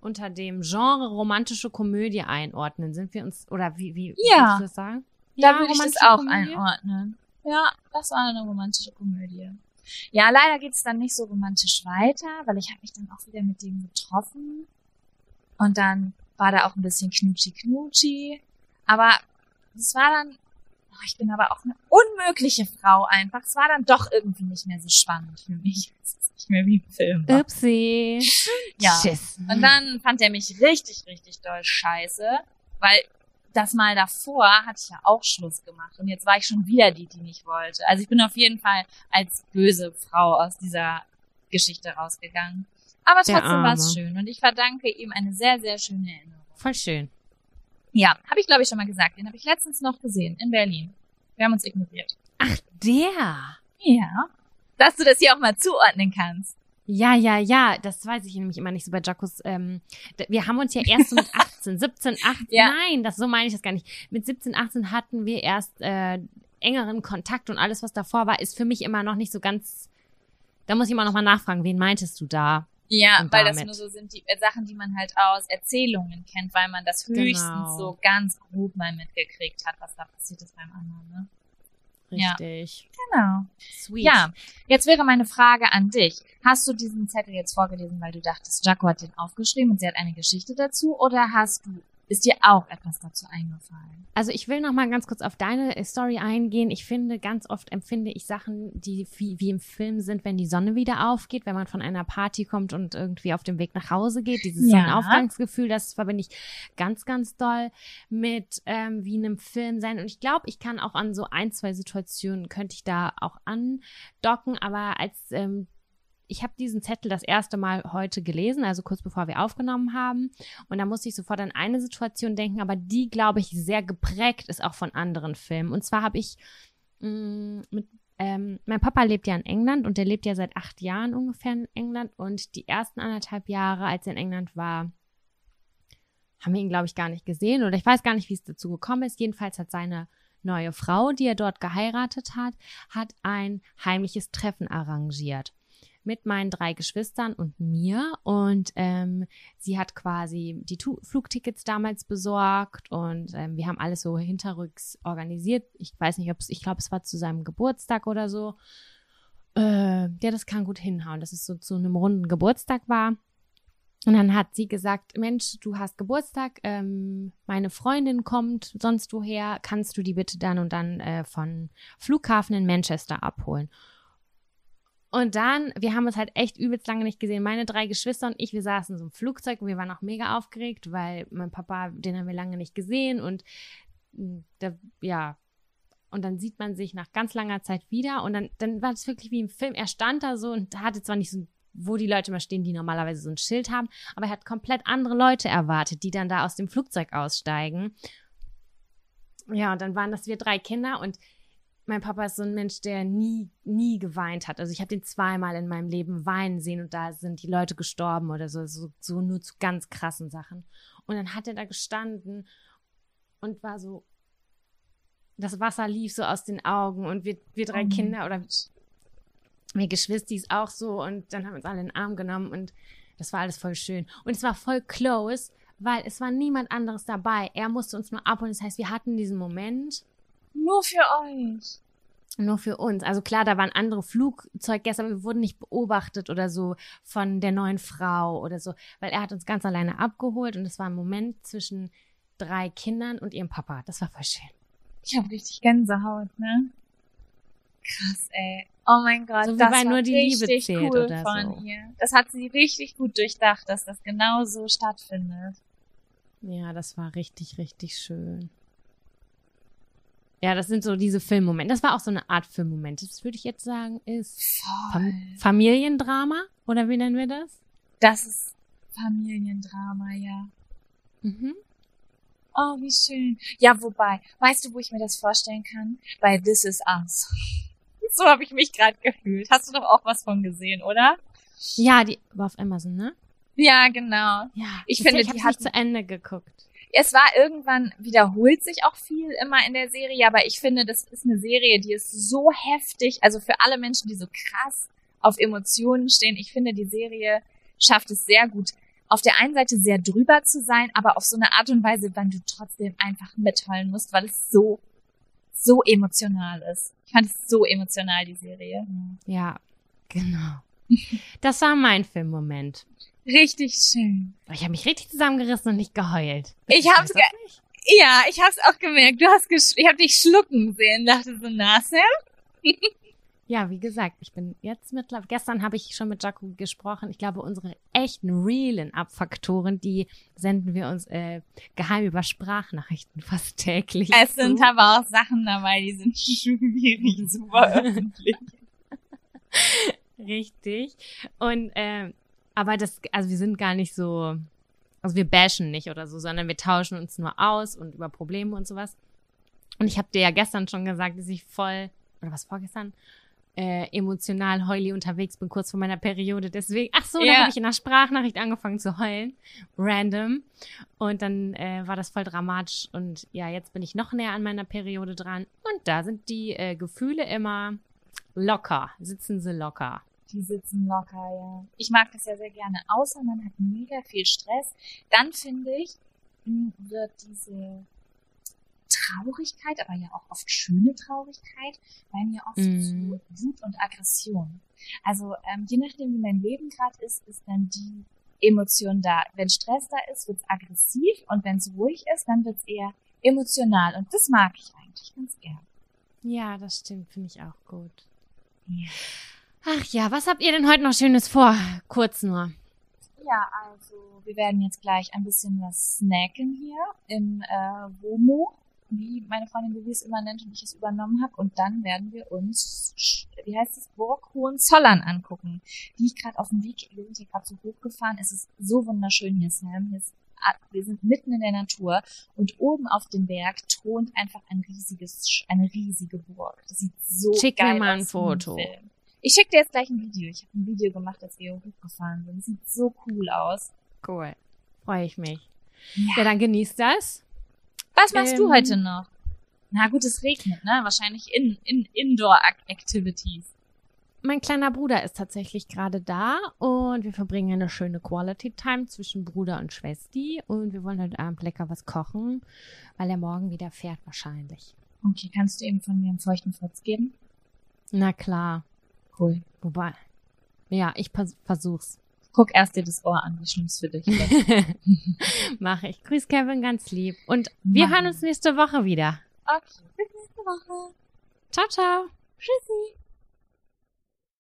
unter dem Genre romantische Komödie einordnen. Sind wir uns, oder wie, wie Ja. würdest du das sagen? Da würde ich das auch Komödie? einordnen. Ja, das war eine romantische Komödie. Ja, leider geht's dann nicht so romantisch weiter, weil ich habe mich dann auch wieder mit dem getroffen. Und dann war da auch ein bisschen Knutschi-Knutschi. Aber es war dann, oh, ich bin aber auch eine unmögliche Frau einfach. Es war dann doch irgendwie nicht mehr so spannend für mich. *laughs* Es ist nicht mehr wie im Film. War. Upsi. Ja. Tschüss. Und dann fand er mich richtig, richtig doll scheiße, weil das Mal davor hatte ich ja auch Schluss gemacht und jetzt war ich schon wieder die, die nicht wollte. Also ich bin auf jeden Fall als böse Frau aus dieser Geschichte rausgegangen. Aber trotzdem war es schön und ich verdanke ihm eine sehr, sehr schöne Erinnerung. Voll schön. Ja, habe ich glaube ich schon mal gesagt. Den habe ich letztens noch gesehen in Berlin. Wir haben uns ignoriert. Ach, der. Ja. Dass du das hier auch mal zuordnen kannst. Ja, ja, ja, das weiß ich nämlich immer nicht so bei Jacos. Ähm, wir haben uns ja erst so mit 18, 17, 18, Ja. nein, das so meine ich das gar nicht. Mit 17, 18 hatten wir erst äh, engeren Kontakt und alles, was davor war, ist für mich immer noch nicht so ganz. Da muss ich immer noch mal nachfragen, wen meintest du da? Ja, weil das nur so sind die äh, Sachen, die man halt aus Erzählungen kennt, weil man das höchstens Genau. so ganz grob mal mitgekriegt hat, was da passiert ist beim anderen. Ne? Ja. Richtig. Genau. Sweet. Ja, jetzt wäre meine Frage an dich. Hast du diesen Zettel jetzt vorgelesen, weil du dachtest, Jaco hat den aufgeschrieben und sie hat eine Geschichte dazu? Oder hast du, ist dir auch etwas dazu eingefallen? Also ich will noch mal ganz kurz auf deine Story eingehen. Ich finde, ganz oft empfinde ich Sachen, die wie, wie im Film sind, wenn die Sonne wieder aufgeht, wenn man von einer Party kommt und irgendwie auf dem Weg nach Hause geht. Dieses Ja. Sonnenaufgangsgefühl, das verbinde ich ganz, ganz doll mit ähm, wie in einem Film sein. Und ich glaube, ich kann auch an so ein, zwei Situationen, könnte ich da auch andocken. Aber als ähm, ich habe diesen Zettel das erste Mal heute gelesen, also kurz bevor wir aufgenommen haben. Und da musste ich sofort an eine Situation denken, aber die, glaube ich, sehr geprägt ist auch von anderen Filmen. Und zwar habe ich mh, mit ähm, mein Papa lebt ja in England und der lebt ja seit acht Jahren ungefähr in England. Und die ersten anderthalb Jahre, als er in England war, haben wir ihn, glaube ich, gar nicht gesehen. Oder ich weiß gar nicht, wie es dazu gekommen ist. Jedenfalls hat seine neue Frau, die er dort geheiratet hat, hat ein heimliches Treffen arrangiert mit meinen drei Geschwistern und mir. Und ähm, sie hat quasi die tu Flugtickets damals besorgt und ähm, wir haben alles so hinterrücks organisiert. Ich weiß nicht, ob es, ich glaube, es war zu seinem Geburtstag oder so. Äh, ja, das kann gut hinhauen, dass es so zu einem runden Geburtstag war. Und dann hat sie gesagt, Mensch, du hast Geburtstag, ähm, meine Freundin kommt sonst woher, kannst du die bitte dann und dann äh, von Flughafen in Manchester abholen? Und dann, wir haben uns halt echt übelst lange nicht gesehen. Meine drei Geschwister und ich, wir saßen so einem Flugzeug und wir waren auch mega aufgeregt, weil mein Papa, den haben wir lange nicht gesehen und mh, da, ja, und dann sieht man sich nach ganz langer Zeit wieder und dann, dann war es wirklich wie im Film. Er stand da so und hatte zwar nicht so, wo die Leute immer stehen, die normalerweise so ein Schild haben, aber er hat komplett andere Leute erwartet, die dann da aus dem Flugzeug aussteigen. Ja, und dann waren das wir drei Kinder und mein Papa ist so ein Mensch, der nie, nie geweint hat. Also ich habe den zweimal in meinem Leben weinen sehen und da sind die Leute gestorben oder so, so, so nur zu ganz krassen Sachen. Und dann hat er da gestanden und war so, das Wasser lief so aus den Augen und wir, wir drei mein Kinder oder wir Geschwistis auch so und dann haben wir uns alle in den Arm genommen und das war alles voll schön. Und es war voll close, weil es war niemand anderes dabei. Er musste uns nur abholen. Das heißt, wir hatten diesen Moment Nur für euch. nur für uns. Also klar, da waren andere Flugzeuggäste, aber wir wurden nicht beobachtet oder so von der neuen Frau oder so, weil er hat uns ganz alleine abgeholt und es war ein Moment zwischen drei Kindern und ihrem Papa. Das war voll schön. Ich habe richtig Gänsehaut, ne? Krass, ey. Oh mein Gott, So wie das war Nur die Liebe zählt cool oder von so. ihr. Das hat sie richtig gut durchdacht, dass das genau so stattfindet. Ja, das war richtig, richtig schön. Ja, das sind so diese Filmmomente. Das war auch so eine Art Filmmoment. Das würde ich jetzt sagen, ist Fam Familiendrama oder wie nennen wir das? Das ist Familiendrama, ja. Mhm. Oh, wie schön. Ja, wobei, weißt du, wo ich mir das vorstellen kann? Bei This Is Us. *laughs* So habe ich mich gerade gefühlt. Hast du doch auch was von gesehen, oder? Ja, die war auf Amazon, ne? Ja, genau. Ja. Ich finde, ich habe nicht zu Ende geguckt. Es war irgendwann, wiederholt sich auch viel immer in der Serie, aber ich finde, das ist eine Serie, die ist so heftig, also für alle Menschen, die so krass auf Emotionen stehen. Ich finde, die Serie schafft es sehr gut, auf der einen Seite sehr drüber zu sein, aber auf so eine Art und Weise, wann du trotzdem einfach mitheulen musst, weil es so, so emotional ist. Ich fand es so emotional, die Serie. Ja, genau. Das war mein Filmmoment. Richtig schön. Ich habe mich richtig zusammengerissen und nicht geheult. Ich hab's weiß das nicht. Ja, ich hab's auch gemerkt. Du hast gesch ich hab dich schlucken sehen. Dachte so, na, Sam? *laughs* Ja, wie gesagt, ich bin jetzt mittlerweile. Gestern habe ich schon mit Jaco gesprochen. Ich glaube, unsere echten, realen Abfaktoren, die senden wir uns äh, geheim über Sprachnachrichten fast täglich. Es sind zu. aber auch Sachen dabei, die sind *laughs* schwierig zu veröffentlichen. *laughs* Richtig. Und ähm, aber das, also wir sind gar nicht so, also wir bashen nicht oder so, sondern wir tauschen uns nur aus und über Probleme und sowas. Und ich habe dir ja gestern schon gesagt, dass ich voll, oder was vorgestern, äh, emotional heuli unterwegs bin, kurz vor meiner Periode. Deswegen, ach so, da Ja. habe ich in der Sprachnachricht angefangen zu heulen. Random. Und dann äh, war das voll dramatisch. Und ja, jetzt bin ich noch näher an meiner Periode dran. Und da sind die äh, Gefühle immer locker, sitzen sie locker. Die sitzen locker, ja. Ich mag das ja sehr gerne. Außer man hat mega viel Stress. Dann finde ich, mh, wird diese Traurigkeit, aber ja auch oft schöne Traurigkeit, bei mir oft Mhm. zu Wut und Aggression. Also ähm, je nachdem, wie mein Leben gerade ist, ist dann die Emotion da. Wenn Stress da ist, wird's aggressiv und wenn es ruhig ist, dann wird's eher emotional. Und das mag ich eigentlich ganz gern. Ja, das stimmt, finde ich auch gut. Ja. Ach ja, was habt ihr denn heute noch Schönes vor? Kurz nur. Ja, also wir werden jetzt gleich ein bisschen was snacken hier im äh, Womo, wie meine Freundin es immer nennt und ich es übernommen habe. Und dann werden wir uns, wie heißt es, Burg Hohenzollern angucken, die ich gerade auf dem Weg, wir sind hier gerade so hochgefahren. Es ist so wunderschön hier, Sam. Hier ist, ah, wir sind mitten in der Natur und oben auf dem Berg thront einfach ein riesiges, eine riesige Burg. Das sieht so Schick mir geil mal ein aus wie im Foto. Film. Ich schicke dir jetzt gleich ein Video. Ich habe ein Video gemacht, als wir hochgefahren sind. Sieht so cool aus. Cool. Freue ich mich. Ja. Ja, dann genießt das. Was machst du Ähm, heute noch? Na gut, es regnet, ne? Wahrscheinlich in, in Indoor-Activities. Mein kleiner Bruder ist tatsächlich gerade da und wir verbringen eine schöne Quality Time zwischen Bruder und Schwesti und wir wollen heute Abend lecker was kochen, weil er morgen wieder fährt wahrscheinlich. Okay, kannst du eben von mir einen feuchten Furz geben? Na klar. Cool. Wobei. Ja, ich vers versuch's. Guck erst dir das Ohr an, wie schlimm es für dich ist. *laughs* Mache ich. Grüß Kevin ganz lieb. Und wir Mach hören uns nächste Woche wieder. Okay, bis nächste Woche. Ciao, ciao. Tschüssi.